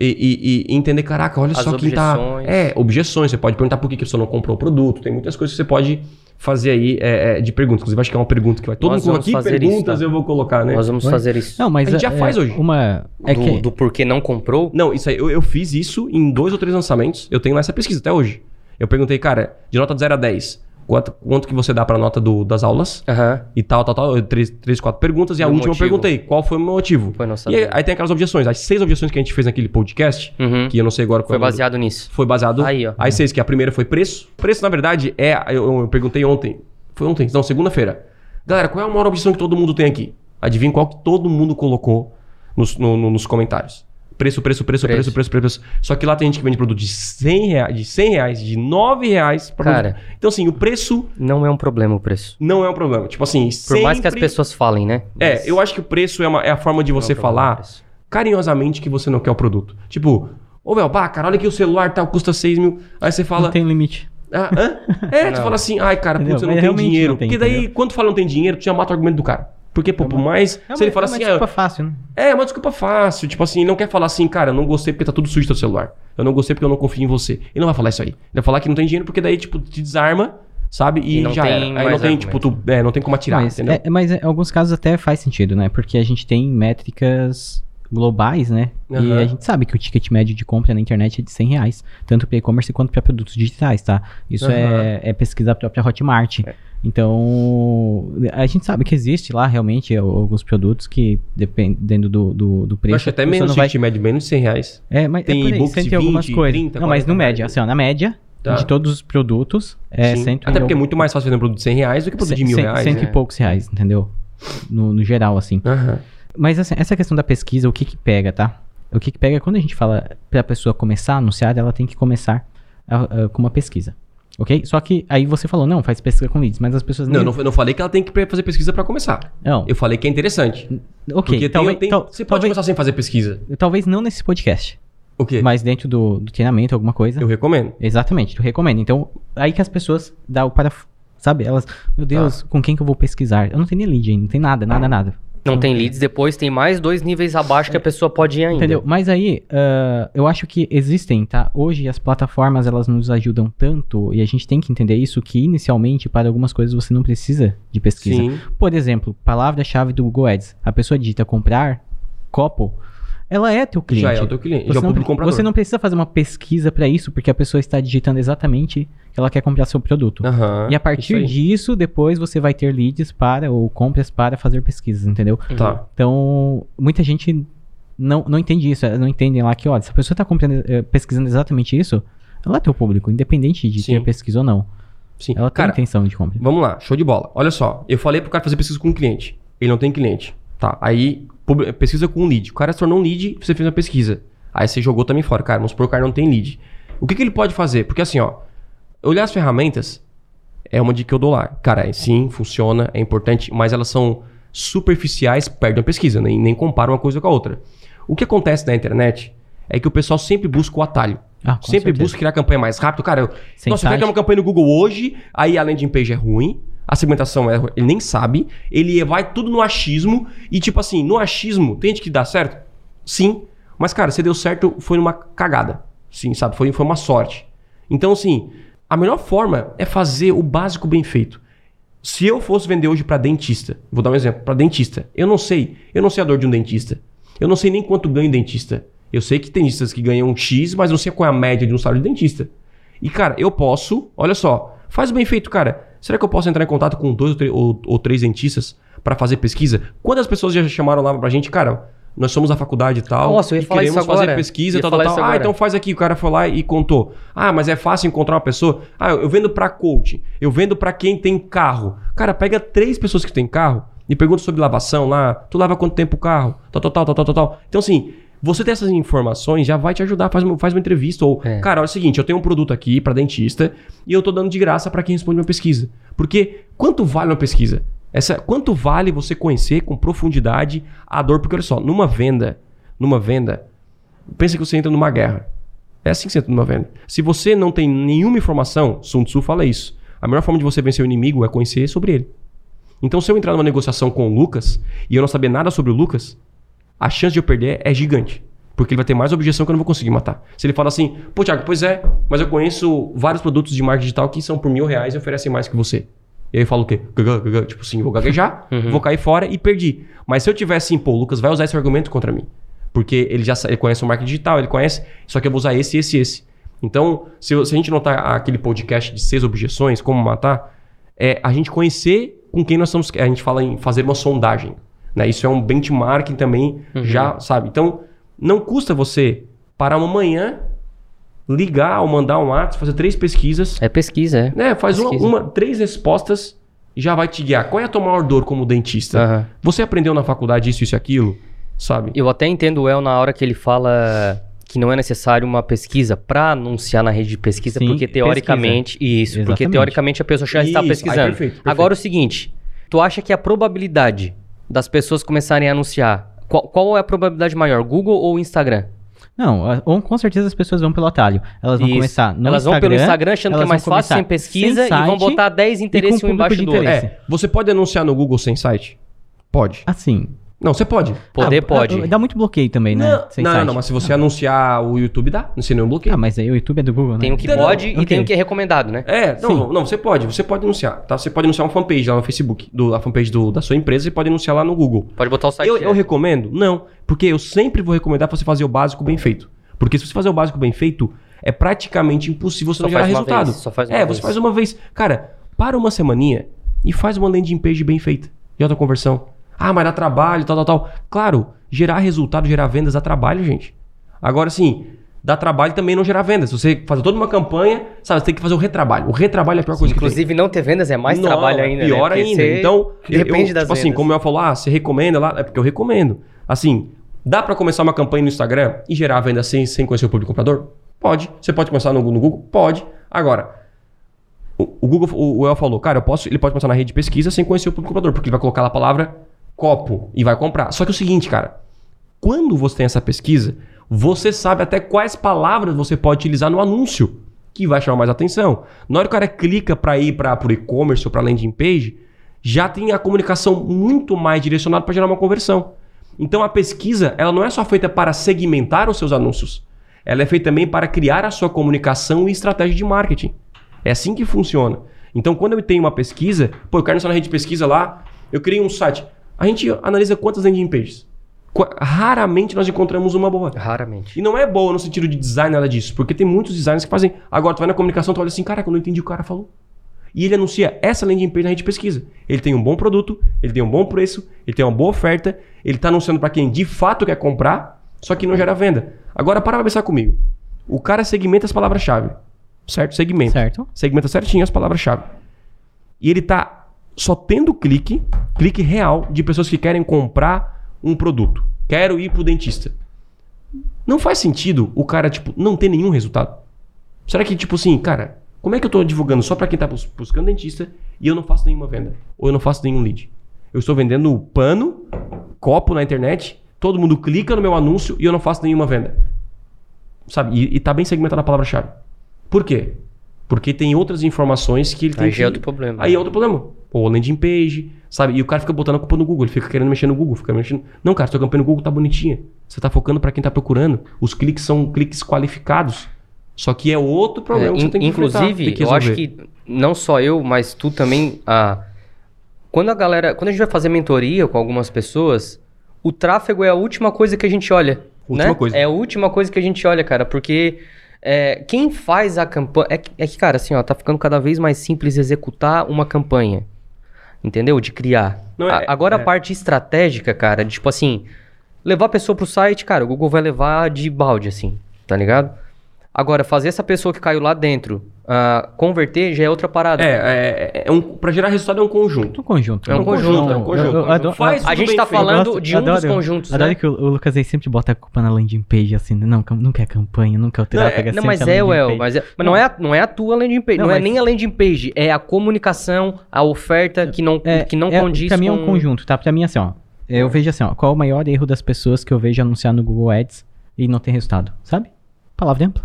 e, e- e entender, caraca, olha As só quem tá. objeções. É, objeções. Você pode perguntar por que que a pessoa não comprou o produto. Tem muitas coisas que você pode fazer aí é, é, de perguntas. Inclusive, acho que é uma pergunta que vai todo Nós mundo. Que fazer isso, perguntas tá? eu vou colocar, né? Nós vamos fazer isso. Não, mas A gente já é- faz é hoje. Uma. É do, que. do porquê não comprou. Não, isso aí, eu, eu fiz isso em dois ou três lançamentos. Eu tenho essa pesquisa até hoje. Eu perguntei, cara, de nota de 0 a 10, quanto, quanto que você dá pra nota do- das aulas? Aham. E tal, tal, tal. eu- Três, três quatro perguntas. E a E última eu motivo? perguntei, qual foi o meu motivo? Foi não E aí, aí tem aquelas objeções. As seis objeções que a gente fez naquele podcast, Uhum. que eu não sei agora qual Foi é nome- baseado nisso. Foi baseado. Aí, ó. Aí seis, que a primeira foi preço. Preço, na verdade, é. Eu, eu perguntei ontem. Foi ontem, não, segunda-feira. Galera, qual é a maior objeção que todo mundo tem aqui? Adivinha qual que todo mundo colocou nos, no- no- nos comentários. Preço, preço, preço, Preço. preço, preço, preço. Só que lá tem gente que vende produto de 100 reais, de 100 reais, de 9 reais. Pra Cara. produto. Então, assim, o preço Não é um problema o preço. não é um problema. Tipo assim, Por mais que as sempre- pessoas falem, né? É, eu acho que o preço é, uma- é a forma de você é um falar carinhosamente que você não quer o produto. Tipo, ô meu, pá, cara, olha aqui o celular tal, custa 6 mil. Aí você fala. Não tem limite. Ah, hã? É, tu Não. fala assim, ai, cara, putz, eu não Mas tenho dinheiro. não tem, Porque daí, entendeu? quando tu fala não tem dinheiro, tu já mata o argumento do cara. Porque, pô, por mais. É se ele uma- fala é uma assim, desculpa ah, fácil, né? é uma desculpa fácil. Tipo assim, ele não quer falar assim, cara, eu não gostei porque tá tudo sujo teu celular. Eu não gostei porque eu não confio em você. Ele não vai falar isso aí. Ele vai falar que não tem dinheiro porque daí, tipo, te desarma, sabe? E, E não já tem era. Aí não tem, tipo, tu, é, não tem como atirar, mas, entendeu? é, mas em alguns casos até faz sentido, né? Porque a gente tem métricas globais, né? E Aham. a gente sabe que o ticket médio de compra na internet é de 100 reais, tanto para e-commerce quanto para produtos digitais, tá? Isso Aham. é, é pesquisa da própria Hotmart. É. Então, a gente sabe que existe lá realmente alguns produtos que, dependendo do, do, do Eu preço, acho até menos vai... ticket médio, menos de 100 reais. É, mas Tem é por aí, e-books sempre de tem algumas 20, coisas. 30, não, mas 40 no média, assim, ó, na média Tá. de todos os produtos, é Sim. cento Até porque é muito mais fácil vender um produto de 100 reais do que produto de mil reais. Cento né? e poucos reais, entendeu? No, no geral, assim. Mas assim, essa questão da pesquisa, o que que pega, tá? O que que pega é quando a gente fala pra pessoa começar a anunciar, ela tem que começar a- a- com uma pesquisa. Ok? Só que aí você falou, não, faz pesquisa com leads, mas as pessoas Não, eu não, eu não falei que ela tem que fazer pesquisa pra começar. Não, Eu falei que é interessante. ok. Porque talvez, tem, tem- tal- você pode talvez, começar sem fazer pesquisa. talvez não nesse podcast, O quê? mas dentro do, do treinamento, alguma coisa. Eu recomendo. Exatamente, tu recomenda. Então, aí que as pessoas dá o para. Sabe? Elas, meu Deus, com quem que eu vou pesquisar? Eu não tenho nem lead ainda, não tem nada, nada, nada. Não tem leads, depois tem mais dois níveis abaixo que a pessoa pode ir ainda. Entendeu? Mas aí, ah, eu acho que existem, tá? Hoje as plataformas elas nos ajudam tanto, e a gente tem que entender isso, que inicialmente para algumas coisas você não precisa de pesquisa. Sim. Por exemplo, palavra-chave do Google Ads. A pessoa digita comprar copo, ela é teu cliente. Já é o teu cliente. Você já é o não, comprador. você não precisa fazer uma pesquisa para isso, porque a pessoa está digitando exatamente ela quer comprar seu produto. Aham, E a partir disso, depois você vai ter leads para, ou compras para fazer pesquisas, entendeu? Tá. Então, muita gente não, não entende isso. Não entendem lá que, olha, se a pessoa está comprando, eh, pesquisando exatamente isso, ela é teu público, independente de Sim. ter pesquisa ou não. Sim. Ela Cara, tem intenção de compra. Vamos lá, show de bola. Olha só, eu falei pro cara fazer pesquisa com um cliente. Ele não tem cliente. Tá, aí pesquisa com um lead. O cara se tornou um lead, você fez uma pesquisa. Aí você jogou também fora. Cara, vamos supor que o cara não tem lead. O que, que ele pode fazer? Porque assim, ó, olhar as ferramentas é uma dica que eu dou lá. Cara, sim, funciona, é importante, mas elas são superficiais perto da pesquisa, nem, nem compara uma coisa com a outra. O que acontece na internet é que o pessoal sempre busca o atalho. Ah, sempre certeza. busca criar campanha mais rápido. Cara, eu, Sem nossa, eu quero uma campanha no Google hoje, aí a landing page é ruim, a segmentação é ele nem sabe, ele vai tudo no achismo, e tipo assim, no achismo, tem gente que dá certo? Sim, mas cara, se deu certo, foi numa cagada. Sim, sabe? Foi, foi uma sorte. Então, assim, a melhor forma é fazer o básico bem feito. Se eu fosse vender hoje pra dentista, vou dar um exemplo, pra dentista, eu não sei, eu não sei a dor de um dentista. Eu não sei nem quanto ganha um dentista. Eu sei que tem dentistas que ganham um X, mas não sei qual é a média de um salário de dentista. E, cara, eu posso, olha só, faz bem feito, cara. Será que eu posso entrar em contato com dois ou, três- ou- ou três dentistas pra fazer pesquisa? Quantas pessoas já chamaram lá pra gente, cara? Nós somos da faculdade e tal. Nossa, eu ia e falar isso agora. fazer pesquisa e tal, tal, Ah, então faz aqui. O cara foi lá e contou. Ah, mas é fácil encontrar uma pessoa. Ah, eu vendo pra coach. Eu vendo pra quem tem carro. Cara, pega três pessoas que têm carro e pergunta sobre lavação lá. Tu lava quanto tempo o carro? Tal, tal, tal, tal, tal, tal. Então, assim, você ter essas informações já vai te ajudar. Faz, uma- faz uma entrevista. Ou, É. cara, olha o seguinte, eu tenho um produto aqui pra dentista e eu tô dando de graça pra quem responde uma pesquisa. Porque quanto vale uma pesquisa? Essa, quanto vale você conhecer com profundidade a dor? Porque olha só, numa venda, numa venda, pensa que você entra numa guerra. É assim que você entra numa venda. Se você não tem nenhuma informação, Sun Tzu fala isso. A melhor forma de você vencer o inimigo é conhecer sobre ele. Então, se eu entrar numa negociação com o Lucas e eu não saber nada sobre o Lucas, a chance de eu perder é gigante. Porque ele vai ter mais objeção que eu não vou conseguir matar. Se ele fala assim, pô, Thiago, pois é, mas eu conheço vários produtos de marketing digital que são por mil reais e oferecem mais que você. E aí eu falo o quê? Tipo assim, vou gaguejar, vou cair fora e perdi. Mas se eu tiver assim, pô, o Lucas vai usar esse argumento contra mim. Porque ele já ele conhece o marketing digital, ele conhece, só que eu vou usar esse, esse, esse. Então, se, se a gente notar aquele podcast de seis objeções, como matar, é a gente conhecer com quem nós estamos. A gente fala em fazer uma sondagem. Né? Isso é um benchmarking também, já, sabe? Então, não custa você parar uma manhã, ligar ou mandar um WhatsApp, fazer três pesquisas, É pesquisa, é. né? Faz uma, Pesquisa. uma- três respostas e já vai te guiar. Qual é a tua maior dor como dentista? Aham. Você aprendeu na faculdade isso, isso e aquilo? Sabe? Eu até entendo o El na hora que ele fala que não é necessário uma pesquisa para anunciar na rede de pesquisa, Sim, porque teoricamente. Isso, porque Exatamente. teoricamente a pessoa já está Isso, aí, pesquisando. perfeito, perfeito. Agora o seguinte: tu acha que a probabilidade das pessoas começarem a anunciar. Qual, qual é a probabilidade maior, Google ou Instagram? Não, com certeza as pessoas vão pelo atalho. Elas vão Isso. começar no Elas vão pelo Instagram achando que é mais fácil, sem pesquisa, sem e vão site botar 10 interesses um embaixo do de outro. interesse. É, você pode anunciar no Google sem site? Pode. Assim. Não, você pode. Poder ah, pode. Dá muito bloqueio também, né? Não, Sem não, site. não, mas se você anunciar o YouTube, dá. Não sei nenhum bloqueio. Ah, mas aí o YouTube é do Google, né? Tem o que Não, não, pode e ok. tem o que é recomendado, né? É, não, não, não, você pode, você pode anunciar, tá? Você pode anunciar uma fanpage lá no Facebook, do, a fanpage do- da sua empresa, você pode anunciar lá no Google. Pode botar o site. Eu, eu direto. recomendo? Não, porque eu sempre vou recomendar pra você fazer o básico bem feito. Porque se você fazer o básico bem feito, é praticamente impossível você Só não gerar resultado. vez, só faz uma é, vez. você faz uma vez. Cara, para uma semaninha e faz uma landing page bem feita de alta conversão. Ah, mas dá trabalho, tal, tal, tal. Claro, gerar resultado, gerar vendas dá trabalho, gente. Agora sim, dá trabalho também não gerar vendas. Se você fazer toda uma campanha, sabe, você tem que fazer o retrabalho. O retrabalho é a pior coisa que tem. Inclusive, não ter vendas é mais Não, trabalho é ainda. Pior né? Ainda. Então, depende eu, das tipo assim, vendas. como eu falou, ah, você recomenda lá, é porque eu recomendo. Assim, dá pra começar uma campanha no Instagram e gerar venda sem, sem conhecer o público comprador? Pode. Você pode começar no, no Google? Pode. Agora, o, o Google, o, o El falou, cara, eu posso, ele pode começar na rede de pesquisa sem conhecer o público comprador, porque ele vai colocar lá a palavra copo e vai comprar. Só que é o seguinte, cara, quando você tem essa pesquisa, você sabe até quais palavras você pode utilizar no anúncio que vai chamar mais atenção. Na hora que o cara clica para ir para o e-commerce ou para landing page, já tem a comunicação muito mais direcionada para gerar uma conversão. Então a pesquisa, ela não é só feita para segmentar os seus anúncios. Ela é feita também para criar a sua comunicação e estratégia de marketing. É assim que funciona. Então, quando eu tenho uma pesquisa, pô, eu quero na rede de pesquisa lá, eu criei um site. A gente analisa quantas landing pages. Raramente nós encontramos uma boa. Raramente. E não é boa no sentido de design, nada disso. Porque tem muitos designers que fazem. Agora, tu vai na comunicação, tu olha assim, cara, eu não entendi o que o cara falou. E ele anuncia essa landing page na rede de pesquisa. Ele tem um bom produto, ele tem um bom preço, ele tem uma boa oferta, ele está anunciando para quem de fato quer comprar, só que não gera venda. Agora, para pra pensar comigo. O cara segmenta as palavras-chave. Certo? Segmenta. Certo. Segmenta certinho as palavras-chave. E ele tá só tendo clique, clique real de pessoas que querem comprar um produto. Quero ir pro dentista. Não faz sentido o cara, tipo, não ter nenhum resultado. Será que, tipo assim, cara, como é que eu tô divulgando só pra quem tá bus- buscando dentista e eu não faço nenhuma venda? Ou eu não faço nenhum lead? Eu estou vendendo pano, copo na internet, todo mundo clica no meu anúncio e eu não faço nenhuma venda. Sabe? E, e tá bem segmentada a palavra-chave. Por quê? Porque tem outras informações que ele tem Aí que... já é outro problema. Aí é outro problema. Pô, landing page, sabe? E o cara fica botando a culpa no Google, ele fica querendo mexer no Google, fica mexendo. Não, cara, sua campanha no Google tá bonitinha. Você tá focando pra quem tá procurando. Os cliques são cliques qualificados. Só que é outro problema É, que você tem que inclusive, tem que eu acho que não só eu, mas tu também. Ah, quando a galera. Quando a gente vai fazer mentoria com algumas pessoas, o tráfego é a última coisa que a gente olha. Última né? coisa. É a última coisa que a gente olha, cara. Porque é, quem faz a campanha. É é que, cara, assim, ó, tá ficando cada vez mais simples executar uma campanha. Entendeu? De criar. Não, é- A- agora é. a parte estratégica, cara, de, tipo assim, levar a pessoa pro site, cara, o Google vai levar de balde, assim, tá ligado? Agora, fazer essa pessoa que caiu lá dentro ah, converter já é outra parada. É, é, é um, pra gerar resultado é um conjunto. Um conjunto. É um conjunto, é um conjunto. Eu- eu adoro- Faz a gente tá feito. falando gosto- de um dos adoro- conjuntos, Adoro né? que o, o Lucas aí sempre bota a culpa na landing page, assim, não, cam- nunca é campanha, nunca é o tráfego, é Não, sempre mas a é, Well, mas, é- mas não, é a, não é a tua landing page, não, Não, é mas- nem a landing page, é a comunicação, a oferta que não, É, que não é, condiz Pra mim é com... um conjunto, tá? Pra mim, assim, ó. Eu vejo assim, ó. Qual o maior erro das pessoas que eu vejo anunciar no Google Ads e não tem resultado? Sabe? Palavra ampla.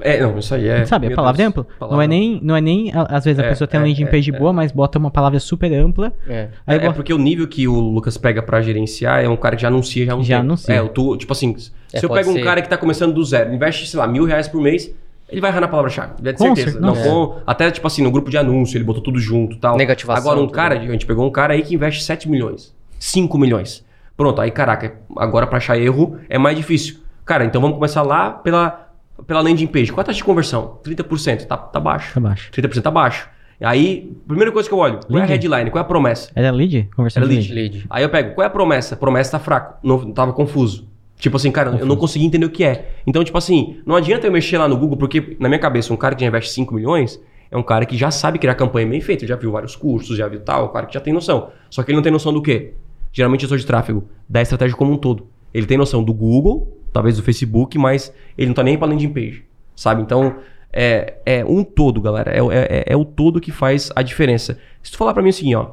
É, não, isso aí é. Sabe, a palavra Deus, ampla? Não é palavra- nem, não é nem a- às vezes a É, pessoa tem é, uma landing é, page é. boa, mas bota uma palavra super ampla. É. Aí é, bota- porque o nível que o Lucas pega pra gerenciar é um cara que já anuncia já um Já tempo. anuncia. É, eu tô, tipo assim, É, se eu pego um ser. cara que tá começando do zero, investe, sei lá, mil reais por mês, ele vai errar na palavra-chave. É de Com certeza. cer- Não, com- até, tipo assim, no grupo de anúncio, ele botou tudo junto e tal. Negativação, Agora, um tudo. cara, a gente pegou um cara aí que investe 7 milhões, 5 milhões. Pronto, aí, caraca, agora pra achar erro é mais difícil. Cara, então vamos começar lá pela, pela landing page. Qual é a taxa de conversão? 30%. Tá, tá baixo. Tá baixo. 30% tá baixo. Aí, primeira coisa que eu olho, qual é a Lead. headline? Qual é a promessa? Era lead? Conversando Era lead. Lead. Aí eu pego, qual é a promessa? A promessa tá fraco. Não, tava confuso. Tipo assim, cara, eu não consegui entender o que é. Então, tipo assim, não adianta eu mexer lá no Google, porque na minha cabeça, um cara que já investe 5 milhões é um cara que já sabe criar campanha bem feita, já viu vários cursos, já viu tal, um cara que já tem noção. Só que ele não tem noção do quê? Geralmente eu sou de tráfego, da estratégia como um todo. Ele tem noção do Google, talvez do Facebook, mas ele não tá nem pra landing page, sabe? Então, é, é um todo, galera. É, é, é- é o todo que faz a diferença. Se tu falar pra mim assim, ó,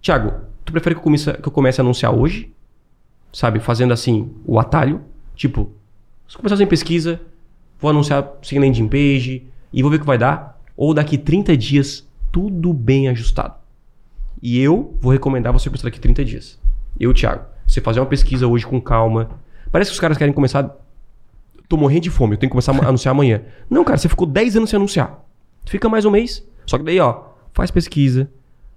Thiago, tu prefere que eu comece, que eu comece a anunciar hoje? Sabe, fazendo assim o atalho? Tipo, se começar sem pesquisa, vou anunciar sem landing page e vou ver o que vai dar. Ou daqui 30 dias, tudo bem ajustado. E eu vou recomendar você começar daqui 30 dias. Eu, Thiago, você fazer uma pesquisa hoje com calma. Parece que os caras querem começar. Tô morrendo de fome, eu tenho que começar a anunciar amanhã. Não, cara, você ficou 10 anos sem anunciar. Fica mais um mês. Só que daí, ó, faz pesquisa,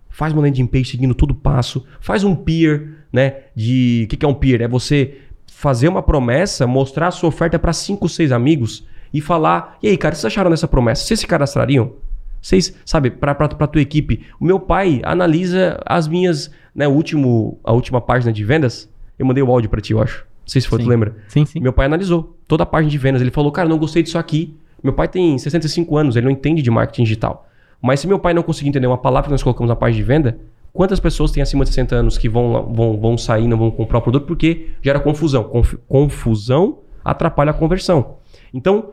faz uma landing page seguindo todo o passo, faz um peer, né? De o que, que é um peer? É você fazer uma promessa, mostrar a sua oferta para cinco, seis amigos e falar: "E aí, cara, vocês acharam dessa promessa? Vocês se cadastrariam?" Vocês, sabe, para para tua equipe. O meu pai analisa as minhas, né, o último a última página de vendas. Eu mandei o áudio para ti, eu acho. Não sei se foi, tu Sim. lembra? Sim, sim. Meu pai analisou toda a página de vendas. Ele falou, cara, não gostei disso aqui. Meu pai tem 65 anos, ele não entende de marketing digital. Mas se meu pai não conseguir entender uma palavra que nós colocamos na página de venda, quantas pessoas têm acima de 60 anos que vão, vão, vão sair, não vão comprar o produto porque gera confusão. Conf- confusão atrapalha a conversão. Então,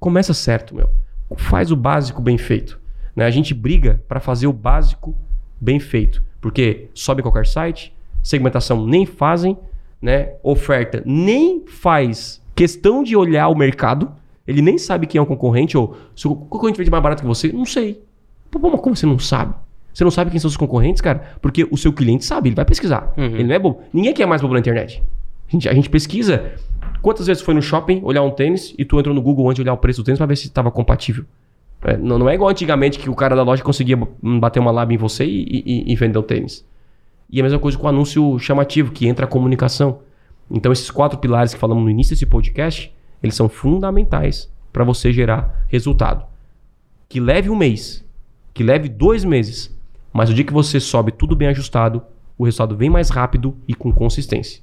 começa certo, meu. Faz o básico bem feito. né? A gente briga para fazer o básico bem feito. Porque sobe qualquer site, segmentação nem fazem, né? Oferta nem faz questão de olhar o mercado. Ele nem sabe quem é o concorrente ou se o concorrente vende mais barato que você, não sei. Pô, mas como você não sabe? Você não sabe quem são os concorrentes, cara? Porque o seu cliente sabe, ele vai pesquisar. Uhum. Ele não é bobo. Ninguém é mais bobo na internet. A gente, a gente pesquisa. Quantas vezes foi no shopping olhar um tênis e tu entrou no Google antes de olhar o preço do tênis pra ver se estava compatível? É, não, não é igual antigamente que o cara da loja conseguia bater uma lab em você e, e- e vender o tênis. E a mesma coisa com o anúncio chamativo, que entra a comunicação. Então, esses quatro pilares que falamos no início desse podcast, eles são fundamentais para você gerar resultado. Que leve um mês, que leve dois meses, mas o dia que você sobe tudo bem ajustado, o resultado vem mais rápido e com consistência.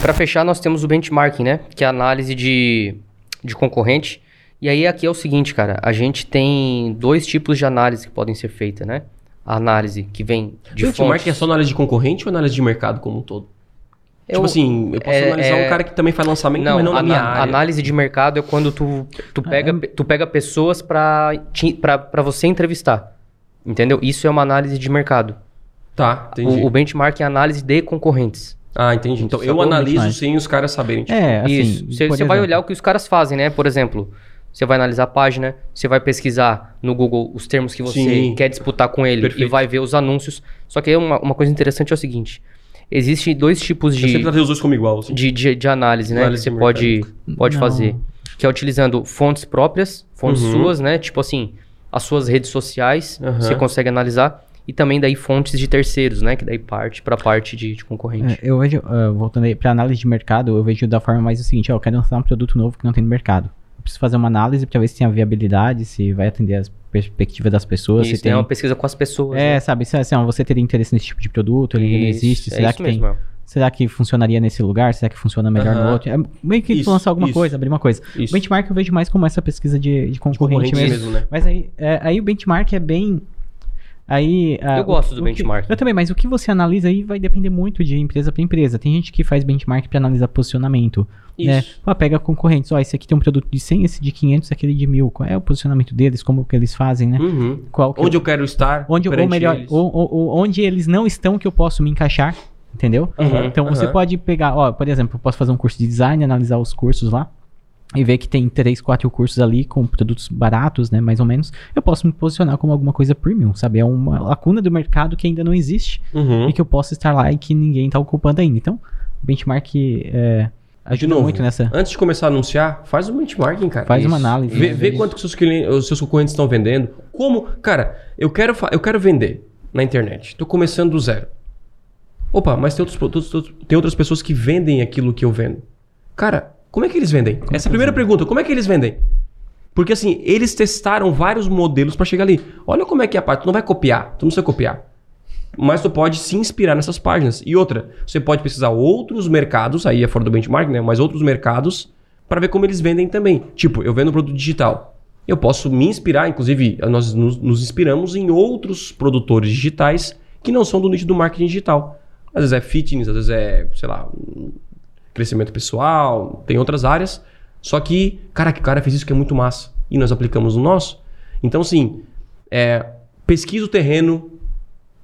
Para fechar, nós temos o benchmarking, né? Que é a análise de, de concorrente. E aí aqui é o seguinte, cara. A gente tem dois tipos de análise que podem ser feitas, né? A análise que vem de Benchmark fontes... é só análise de concorrente ou análise de mercado como um todo? Eu- tipo assim, eu posso é- analisar é- um cara que também faz lançamento, Não, mas não na minha área. análise de mercado é quando tu, tu, pega, é- tu pega pessoas para você entrevistar. Entendeu? Isso é uma análise de mercado. Tá, entendi. O, o benchmark é análise de concorrentes. Ah, entendi. Então eu Sacou? analiso Benchmark. sem os caras saberem. Tipo, É, assim. Isso. Você vai olhar o que os caras fazem, né? Por exemplo, você vai analisar a página, você vai pesquisar no Google os termos que você Sim. quer disputar com ele e Perfeito. vai ver os anúncios. Só que aí uma, uma coisa interessante é o seguinte: existem dois tipos Eu de, sempre os dois como igual. Assim. de, de, de análise, né? Análise que você pode, pode Não. fazer. Que é utilizando fontes próprias, fontes Uhum. suas, né? Tipo assim, as suas redes sociais, Aham. você consegue analisar. E também daí fontes de terceiros, né? Que daí parte para parte de, de concorrente. É, eu vejo, ah, voltando aí pra análise de mercado, eu vejo da forma mais o seguinte, ó, eu quero lançar um produto novo que não tem no mercado. Preciso fazer uma análise pra ver se tem a viabilidade, se vai atender as perspectivas das pessoas, se Isso tem... é uma pesquisa com as pessoas. É, né? sabe, se assim, ó, você teria interesse nesse tipo de produto, ele Isso, existe, é será isso que mesmo, tem... é. Será que funcionaria nesse lugar? Será que funciona melhor no Aham. outro? É meio que Isso, lançar alguma isso. coisa, abrir uma coisa. Isso. O benchmark eu vejo mais como essa pesquisa de, de concorrente, Concorrente mesmo. mesmo, né? Mas aí, é, aí o benchmark é bem. Aí, ah, Eu gosto do o que- benchmark. eu também, mas o que você analisa aí vai depender muito de empresa para empresa. Tem gente que faz benchmark para analisar posicionamento. Né? Isso. Pô, pega concorrentes. Ó, esse aqui tem um produto de 100, esse de 500, aquele de 1000. Qual é o posicionamento deles? Como que eles fazem, né? Uhum. Qual que Onde eu quero estar. onde, ou melhor, eles. ou, ou- onde eles não estão que eu posso me encaixar, entendeu? Uhum, Então você uhum. pode pegar, ó, por exemplo, eu posso fazer um curso de design, analisar os cursos lá. E ver que tem três, quatro cursos ali com produtos baratos, né, mais ou menos, eu posso me posicionar como alguma coisa premium, sabe? É uma lacuna do mercado que ainda não existe Uhum. e que eu posso estar lá e que ninguém está ocupando ainda. Então, o benchmark é, ajuda novo, muito nessa. Antes de começar a anunciar, faz um benchmarking, cara. Faz uma Isso. análise. Vê, né, vê quanto que seus clientes, os seus concorrentes estão vendendo. Como, cara, eu quero, eu quero vender na internet. Estou começando do zero. Opa, mas tem, outros, produtos- outros- tem outras pessoas que vendem aquilo que eu vendo. Cara, como é que eles vendem? Essa é a primeira pergunta. Como é que eles vendem? Porque assim, eles testaram vários modelos para chegar ali. Olha como é que é a parte. Tu não vai copiar. Tu não precisa copiar. Mas tu pode se inspirar nessas páginas. E outra, você pode pesquisar outros mercados, aí é fora do benchmark, né? Mas outros mercados para ver como eles vendem também. Tipo, eu vendo produto digital. Eu posso me inspirar, inclusive, nós nos, nos inspiramos em outros produtores digitais que não são do nicho do marketing digital. Às vezes é fitness, às vezes é, sei lá, crescimento pessoal, tem outras áreas. Só que, cara, que cara fez isso que é muito massa. E nós aplicamos no nosso. Então, assim, é, pesquisa o terreno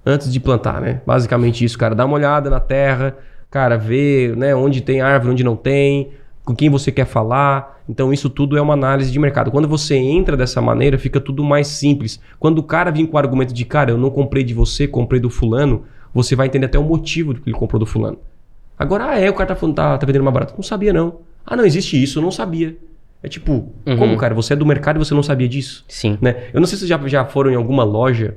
antes de plantar, né? Basicamente isso, cara. Dá uma olhada na terra, cara, vê né, onde tem árvore, onde não tem, com quem você quer falar. Então, isso tudo é uma análise de mercado. Quando você entra dessa maneira, fica tudo mais simples. Quando o cara vem com o argumento de, cara, eu não comprei de você, comprei do fulano, você vai entender até o motivo do que ele comprou do fulano. Agora, ah, é, o cara tá, falando, tá, tá vendendo mais barato. Não sabia, não. Ah, não, existe isso, eu não sabia. É tipo, Uhum. como, cara? Você é do mercado e você não sabia disso? Sim. né? Eu não sei se vocês já, já foram em alguma loja.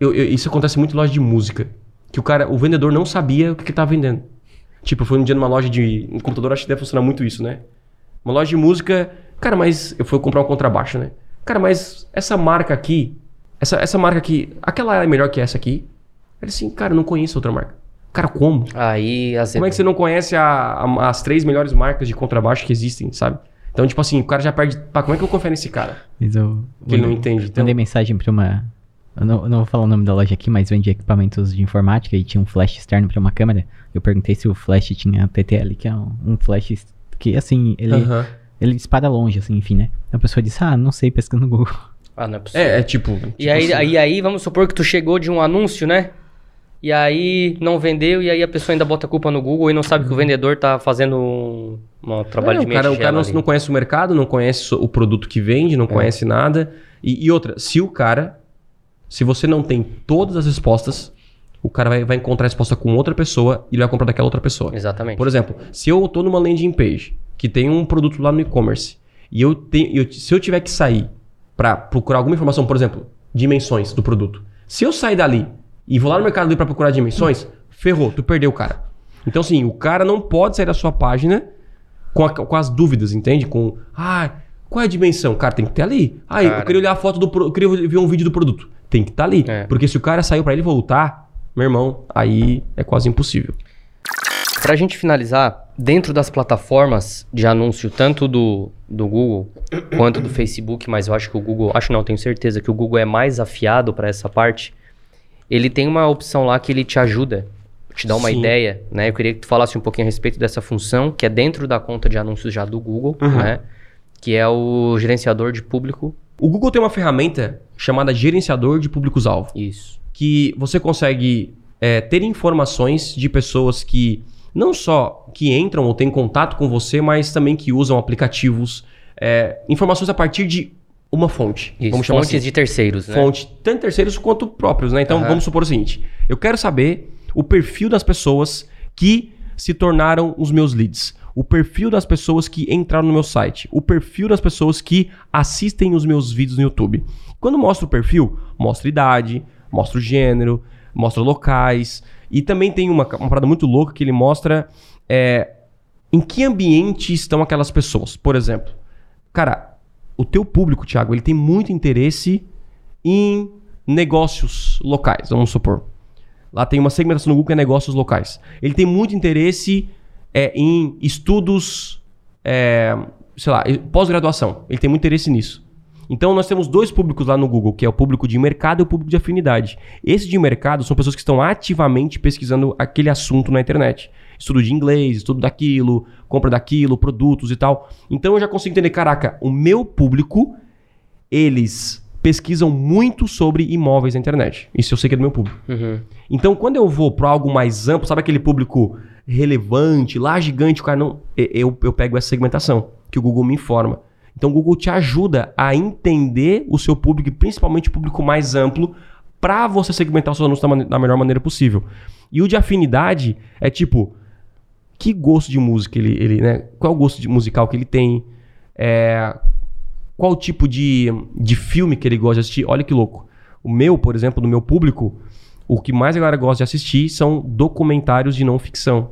Eu- eu- isso acontece muito em loja de música. Que o cara, o vendedor não sabia o que, que tava vendendo. Tipo, eu fui um dia numa loja de. Um computador, acho que deve funcionar muito isso, né? Uma loja de música. Cara, mas. Eu fui comprar um contrabaixo, né? Cara, mas essa marca aqui. Essa, essa marca aqui. Aquela é melhor que essa aqui? Ele assim, cara, eu não conheço outra marca. Cara, como? Aí, às Como é que você não conhece a- a- as três melhores marcas de contrabaixo que existem, sabe? Então, tipo assim, o cara já perde. Pá, como é que eu confio nesse cara? Mas eu Que ele não entende. Então, Mandei mensagem pra uma. Eu não, eu não vou falar o nome da loja aqui, mas vende equipamentos de informática e tinha um flash externo pra uma câmera. Eu perguntei se o flash tinha TTL, que é um, um flash que, assim, ele, Aham. ele dispara longe, assim, enfim, né? A pessoa disse, ah, não sei, pesquisa no Google. Ah, não é possível. É, é tipo. E tipo aí, assim, aí, aí, vamos supor que tu chegou de um anúncio, né? E aí não vendeu, e aí a pessoa ainda bota a culpa no Google e não sabe que o vendedor tá fazendo um, um trabalho é, de o meia cara, o cara não, conhece o mercado, não conhece o produto que vende, É. não conhece nada. E, e outra, se o cara. Se você não tem todas as respostas, o cara vai, vai encontrar a resposta com outra pessoa e ele vai comprar daquela outra pessoa. Exatamente. Por exemplo, se eu tô numa landing page que tem um produto lá no e-commerce e eu tenho, eu- se eu tiver que sair para procurar alguma informação, por exemplo, dimensões do produto. Se eu sair dali e vou lá no Mercado Livre para procurar dimensões, ferrou, tu perdeu o cara. Então assim, o cara não pode sair da sua página com, a- com as dúvidas, entende? Com, ah, qual é a dimensão? Cara, tem que ter ali. Ah, eu queria olhar a foto do produto, eu queria ver um vídeo do produto. Tem que estar ali. É. Porque se o cara saiu para ele voltar, meu irmão, aí é quase impossível. Pra gente finalizar, dentro das plataformas de anúncio, tanto do, do Google quanto do Facebook, mas eu acho que o Google, acho não, tenho certeza que o Google é mais afiado para essa parte. Ele tem uma opção lá que ele te ajuda, te dá uma Sim. ideia, né? Eu queria que tu falasse um pouquinho a respeito dessa função, que é dentro da conta de anúncios já do Google, Uhum. né? Que é o gerenciador de público. O Google tem uma ferramenta chamada gerenciador de públicos-alvo, Isso. que você consegue é, ter informações de pessoas que não só que entram ou têm contato com você, mas também que usam aplicativos, é, informações a partir de uma fonte. Isso. Vamos chamar Fontes assim. de terceiros, né? fonte, tanto terceiros quanto próprios, né? Então Aham. vamos supor o seguinte: eu quero saber o perfil das pessoas que se tornaram os meus leads, o perfil das pessoas que entraram no meu site, o perfil das pessoas que assistem os meus vídeos no YouTube. Quando mostra o perfil, mostra idade, mostra o gênero, mostra locais e também tem uma, uma parada muito louca que ele mostra é, em que ambiente estão aquelas pessoas. Por exemplo, cara, o teu público, Thiago, ele tem muito interesse em negócios locais, vamos supor. Lá tem uma segmentação no Google que é negócios locais. Ele tem muito interesse é, em estudos, é, sei lá, pós-graduação. Ele tem muito interesse nisso. Então nós temos dois públicos lá no Google, que é o público de mercado e o público de afinidade. Esse de mercado são pessoas que estão ativamente pesquisando aquele assunto na internet. Estudo de inglês, estudo daquilo, compra daquilo, produtos e tal. Então eu já consigo entender, caraca, o meu público, eles pesquisam muito sobre imóveis na internet. Isso eu sei que é do meu público. Uhum. Então, quando eu vou para algo mais amplo, sabe aquele público relevante, lá gigante, o cara não. Eu, eu pego essa segmentação que o Google me informa. Então o Google te ajuda a entender o seu público, e principalmente o público mais amplo, para você segmentar os seus anúncios da, da melhor maneira possível. E o de afinidade é tipo, que gosto de música ele, ele né? Qual é o gosto de musical que ele tem? É, qual o tipo de, de filme que ele gosta de assistir? Olha que louco. O meu, por exemplo, no meu público, o que mais a galera gosta de assistir são documentários de não ficção.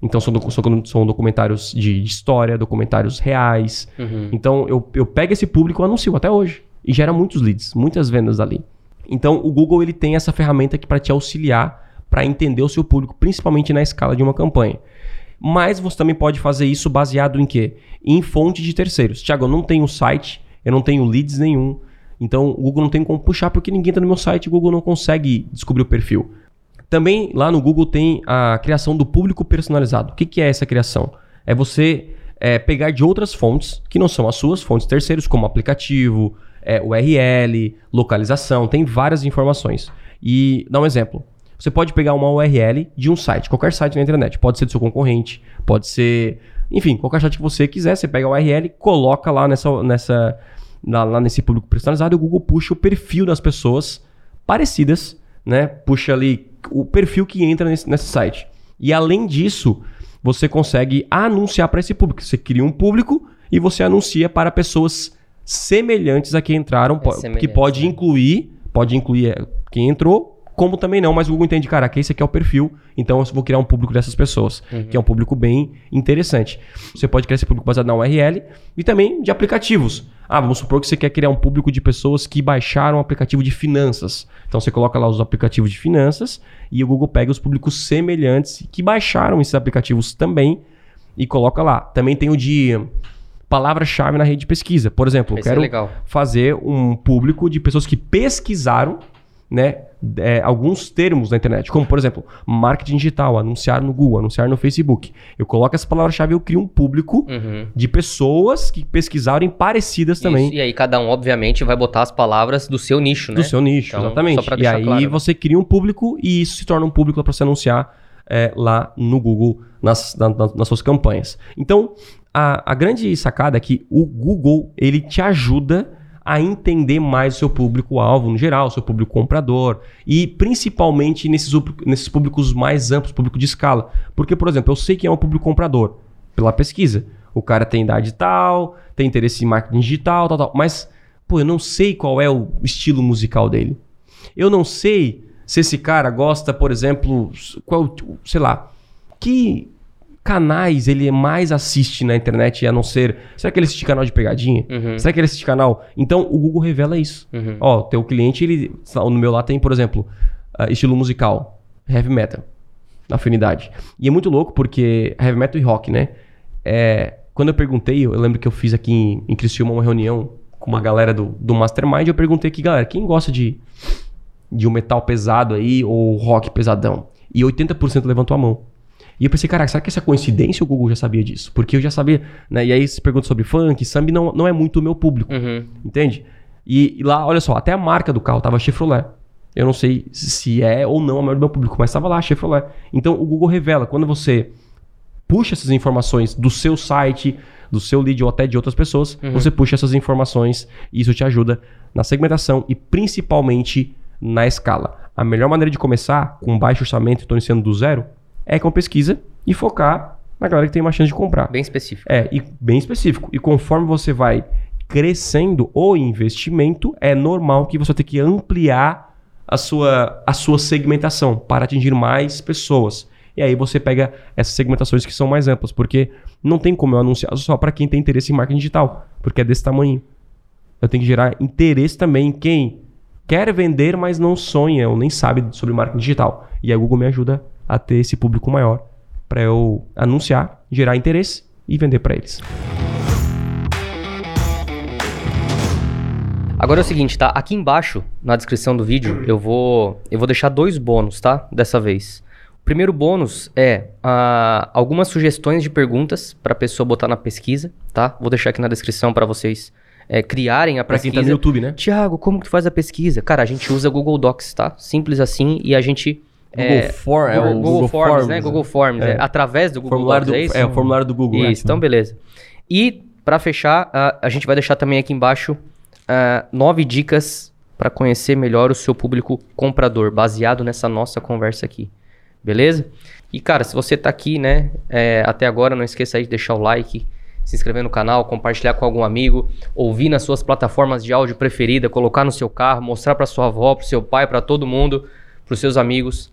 Então são, docu- são, são documentários de, de história, documentários reais. Uhum. Então eu, eu pego esse público e anuncio até hoje. E gera muitos leads, muitas vendas ali. Então o Google ele tem essa ferramenta aqui para te auxiliar para entender o seu público, principalmente na escala de uma campanha. Mas você também pode fazer isso baseado em quê? Em fonte de terceiros. Tiago, eu não tenho site, eu não tenho leads nenhum. Então o Google não tem como puxar porque ninguém está no meu site, o Google não consegue descobrir o perfil. Também lá no Google tem a criação do público personalizado. O que, que é essa criação? É você é, pegar de outras fontes, que não são as suas, fontes terceiros, como aplicativo, é, URL, localização, tem várias informações. E dá um exemplo. Você pode pegar uma URL de um site, qualquer site na internet. Pode ser do seu concorrente, pode ser. Enfim, qualquer site que você quiser, você pega a URL, coloca lá nessa. nessa na- lá nesse público personalizado e o Google puxa o perfil das pessoas parecidas, né? Puxa ali o perfil que entra nesse, nesse site. E além disso, você consegue anunciar para esse público. Você cria um público e você anuncia para pessoas semelhantes a quem entraram, po- que pode né? incluir, pode incluir é, quem entrou, como também não, mas o Google entende, cara, que esse aqui é o perfil, então eu vou criar um público dessas pessoas, que é um público bem interessante. Você pode criar esse público baseado na URL e também de aplicativos. Ah, vamos supor que você quer criar um público de pessoas que baixaram um aplicativo de finanças. Então você coloca lá os aplicativos de finanças e o Google pega os públicos semelhantes que baixaram esses aplicativos também e coloca lá. Também tem o de palavra-chave na rede de pesquisa. Por exemplo, eu Esse é quero legal. fazer um público de pessoas que pesquisaram né, é, alguns termos na internet, como por exemplo, marketing digital, anunciar no Google, anunciar no Facebook. Eu coloco essa palavra-chave e eu crio um público Uhum. de pessoas que pesquisaram em parecidas também Isso, E aí cada um, obviamente, vai botar as palavras do seu nicho, né? do seu nicho, Então, exatamente. E aí claro, você cria um público e isso se torna um público para você anunciar é, lá no Google nas, na- na- nas suas campanhas. Então, a, a grande sacada é que o Google ele te ajuda a entender mais o seu público-alvo no geral, o seu público comprador e principalmente nesses, nesses públicos mais amplos, público de escala. Porque, por exemplo, eu sei quem é o público comprador pela pesquisa. O cara tem idade tal, tem interesse em marketing digital, tal, tal. Mas, pô, eu não sei qual é o estilo musical dele. Eu não sei se esse cara gosta, por exemplo, qual, sei lá, que canais ele mais assiste na internet a não ser. Será que ele assiste canal de pegadinha? Uhum. Será que ele assiste canal? Então o Google revela isso. Uhum. Ó, teu cliente, ele. No meu lá tem, por exemplo, ah, estilo musical, heavy metal, afinidade. E é muito louco porque heavy metal e rock, né? É, quando eu perguntei, eu lembro que eu fiz aqui em, em Criciúma uma reunião com uma galera do, do Mastermind, eu perguntei aqui, galera, quem gosta de, de um metal pesado aí ou rock pesadão? E 80% levantou a mão. E eu pensei, caraca, será que essa é coincidência o Google já sabia disso? Porque eu já sabia, né? E aí se pergunta sobre funk, samba não, não é muito o meu público. Uhum. Entende? E, e lá, olha só, até a marca do carro tava Chevrolet. Eu não sei se é ou não a maior do meu público, mas estava lá Chevrolet. Então o Google revela quando você puxa essas informações do seu site, do seu lead ou até de outras pessoas, você puxa essas informações e isso te ajuda na segmentação e principalmente na escala. A melhor maneira de começar com baixo orçamento, estou iniciando do zero, é com pesquisa e focar na galera que tem mais chance de comprar. Bem específico. É, e bem específico. E conforme você vai crescendo o investimento, é normal que você tenha que ampliar a sua, a sua segmentação para atingir mais pessoas. E aí você pega essas segmentações que são mais amplas, porque não tem como eu anunciar só para quem tem interesse em marketing digital, porque é desse tamanho. Eu tenho que gerar interesse também em quem quer vender, mas não sonha ou nem sabe sobre marketing digital. E a Google me ajuda a ter esse público maior para eu anunciar, gerar interesse e vender para eles. Agora é o seguinte, tá? Aqui embaixo, na descrição do vídeo, eu vou, eu vou deixar dois bônus, tá? Dessa vez. O primeiro bônus é ah, algumas sugestões de perguntas para a pessoa botar na pesquisa, tá? Vou deixar aqui na descrição para vocês eh, criarem a quem pesquisa. tá no YouTube, né? Tiago, como que tu faz a pesquisa? Cara, a gente usa Google Docs, tá? Simples assim e a gente Google, É, é, Google, Google Forms, né? Google Forms, É. é. Através do Google formulário do, Docs, é isso? é, o formulário do Google. Isso, então beleza. E pra fechar, a, a gente vai deixar também aqui embaixo ah, nove dicas pra conhecer melhor o seu público comprador, baseado nessa nossa conversa aqui. Beleza? E cara, se você tá aqui, né, é, até agora, não esqueça aí de deixar o like, se inscrever no canal, compartilhar com algum amigo, ouvir nas suas plataformas de áudio preferida, colocar no seu carro, mostrar pra sua avó, pro seu pai, pra todo mundo, pros seus amigos.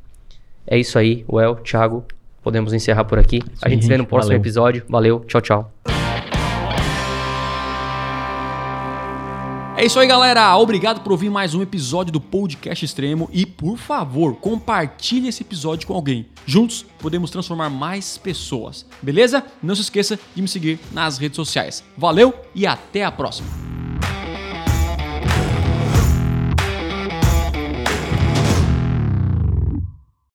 É isso aí, Well, Thiago, podemos encerrar por aqui. a aí, gente se vê no próximo Valeu. episódio. Valeu, tchau, tchau. É isso aí, galera. Obrigado por ouvir mais um episódio do Podcast Extremo e, por favor, compartilhe esse episódio com alguém. Juntos podemos transformar mais pessoas. Beleza? Não se esqueça de me seguir nas redes sociais. Valeu e até a próxima.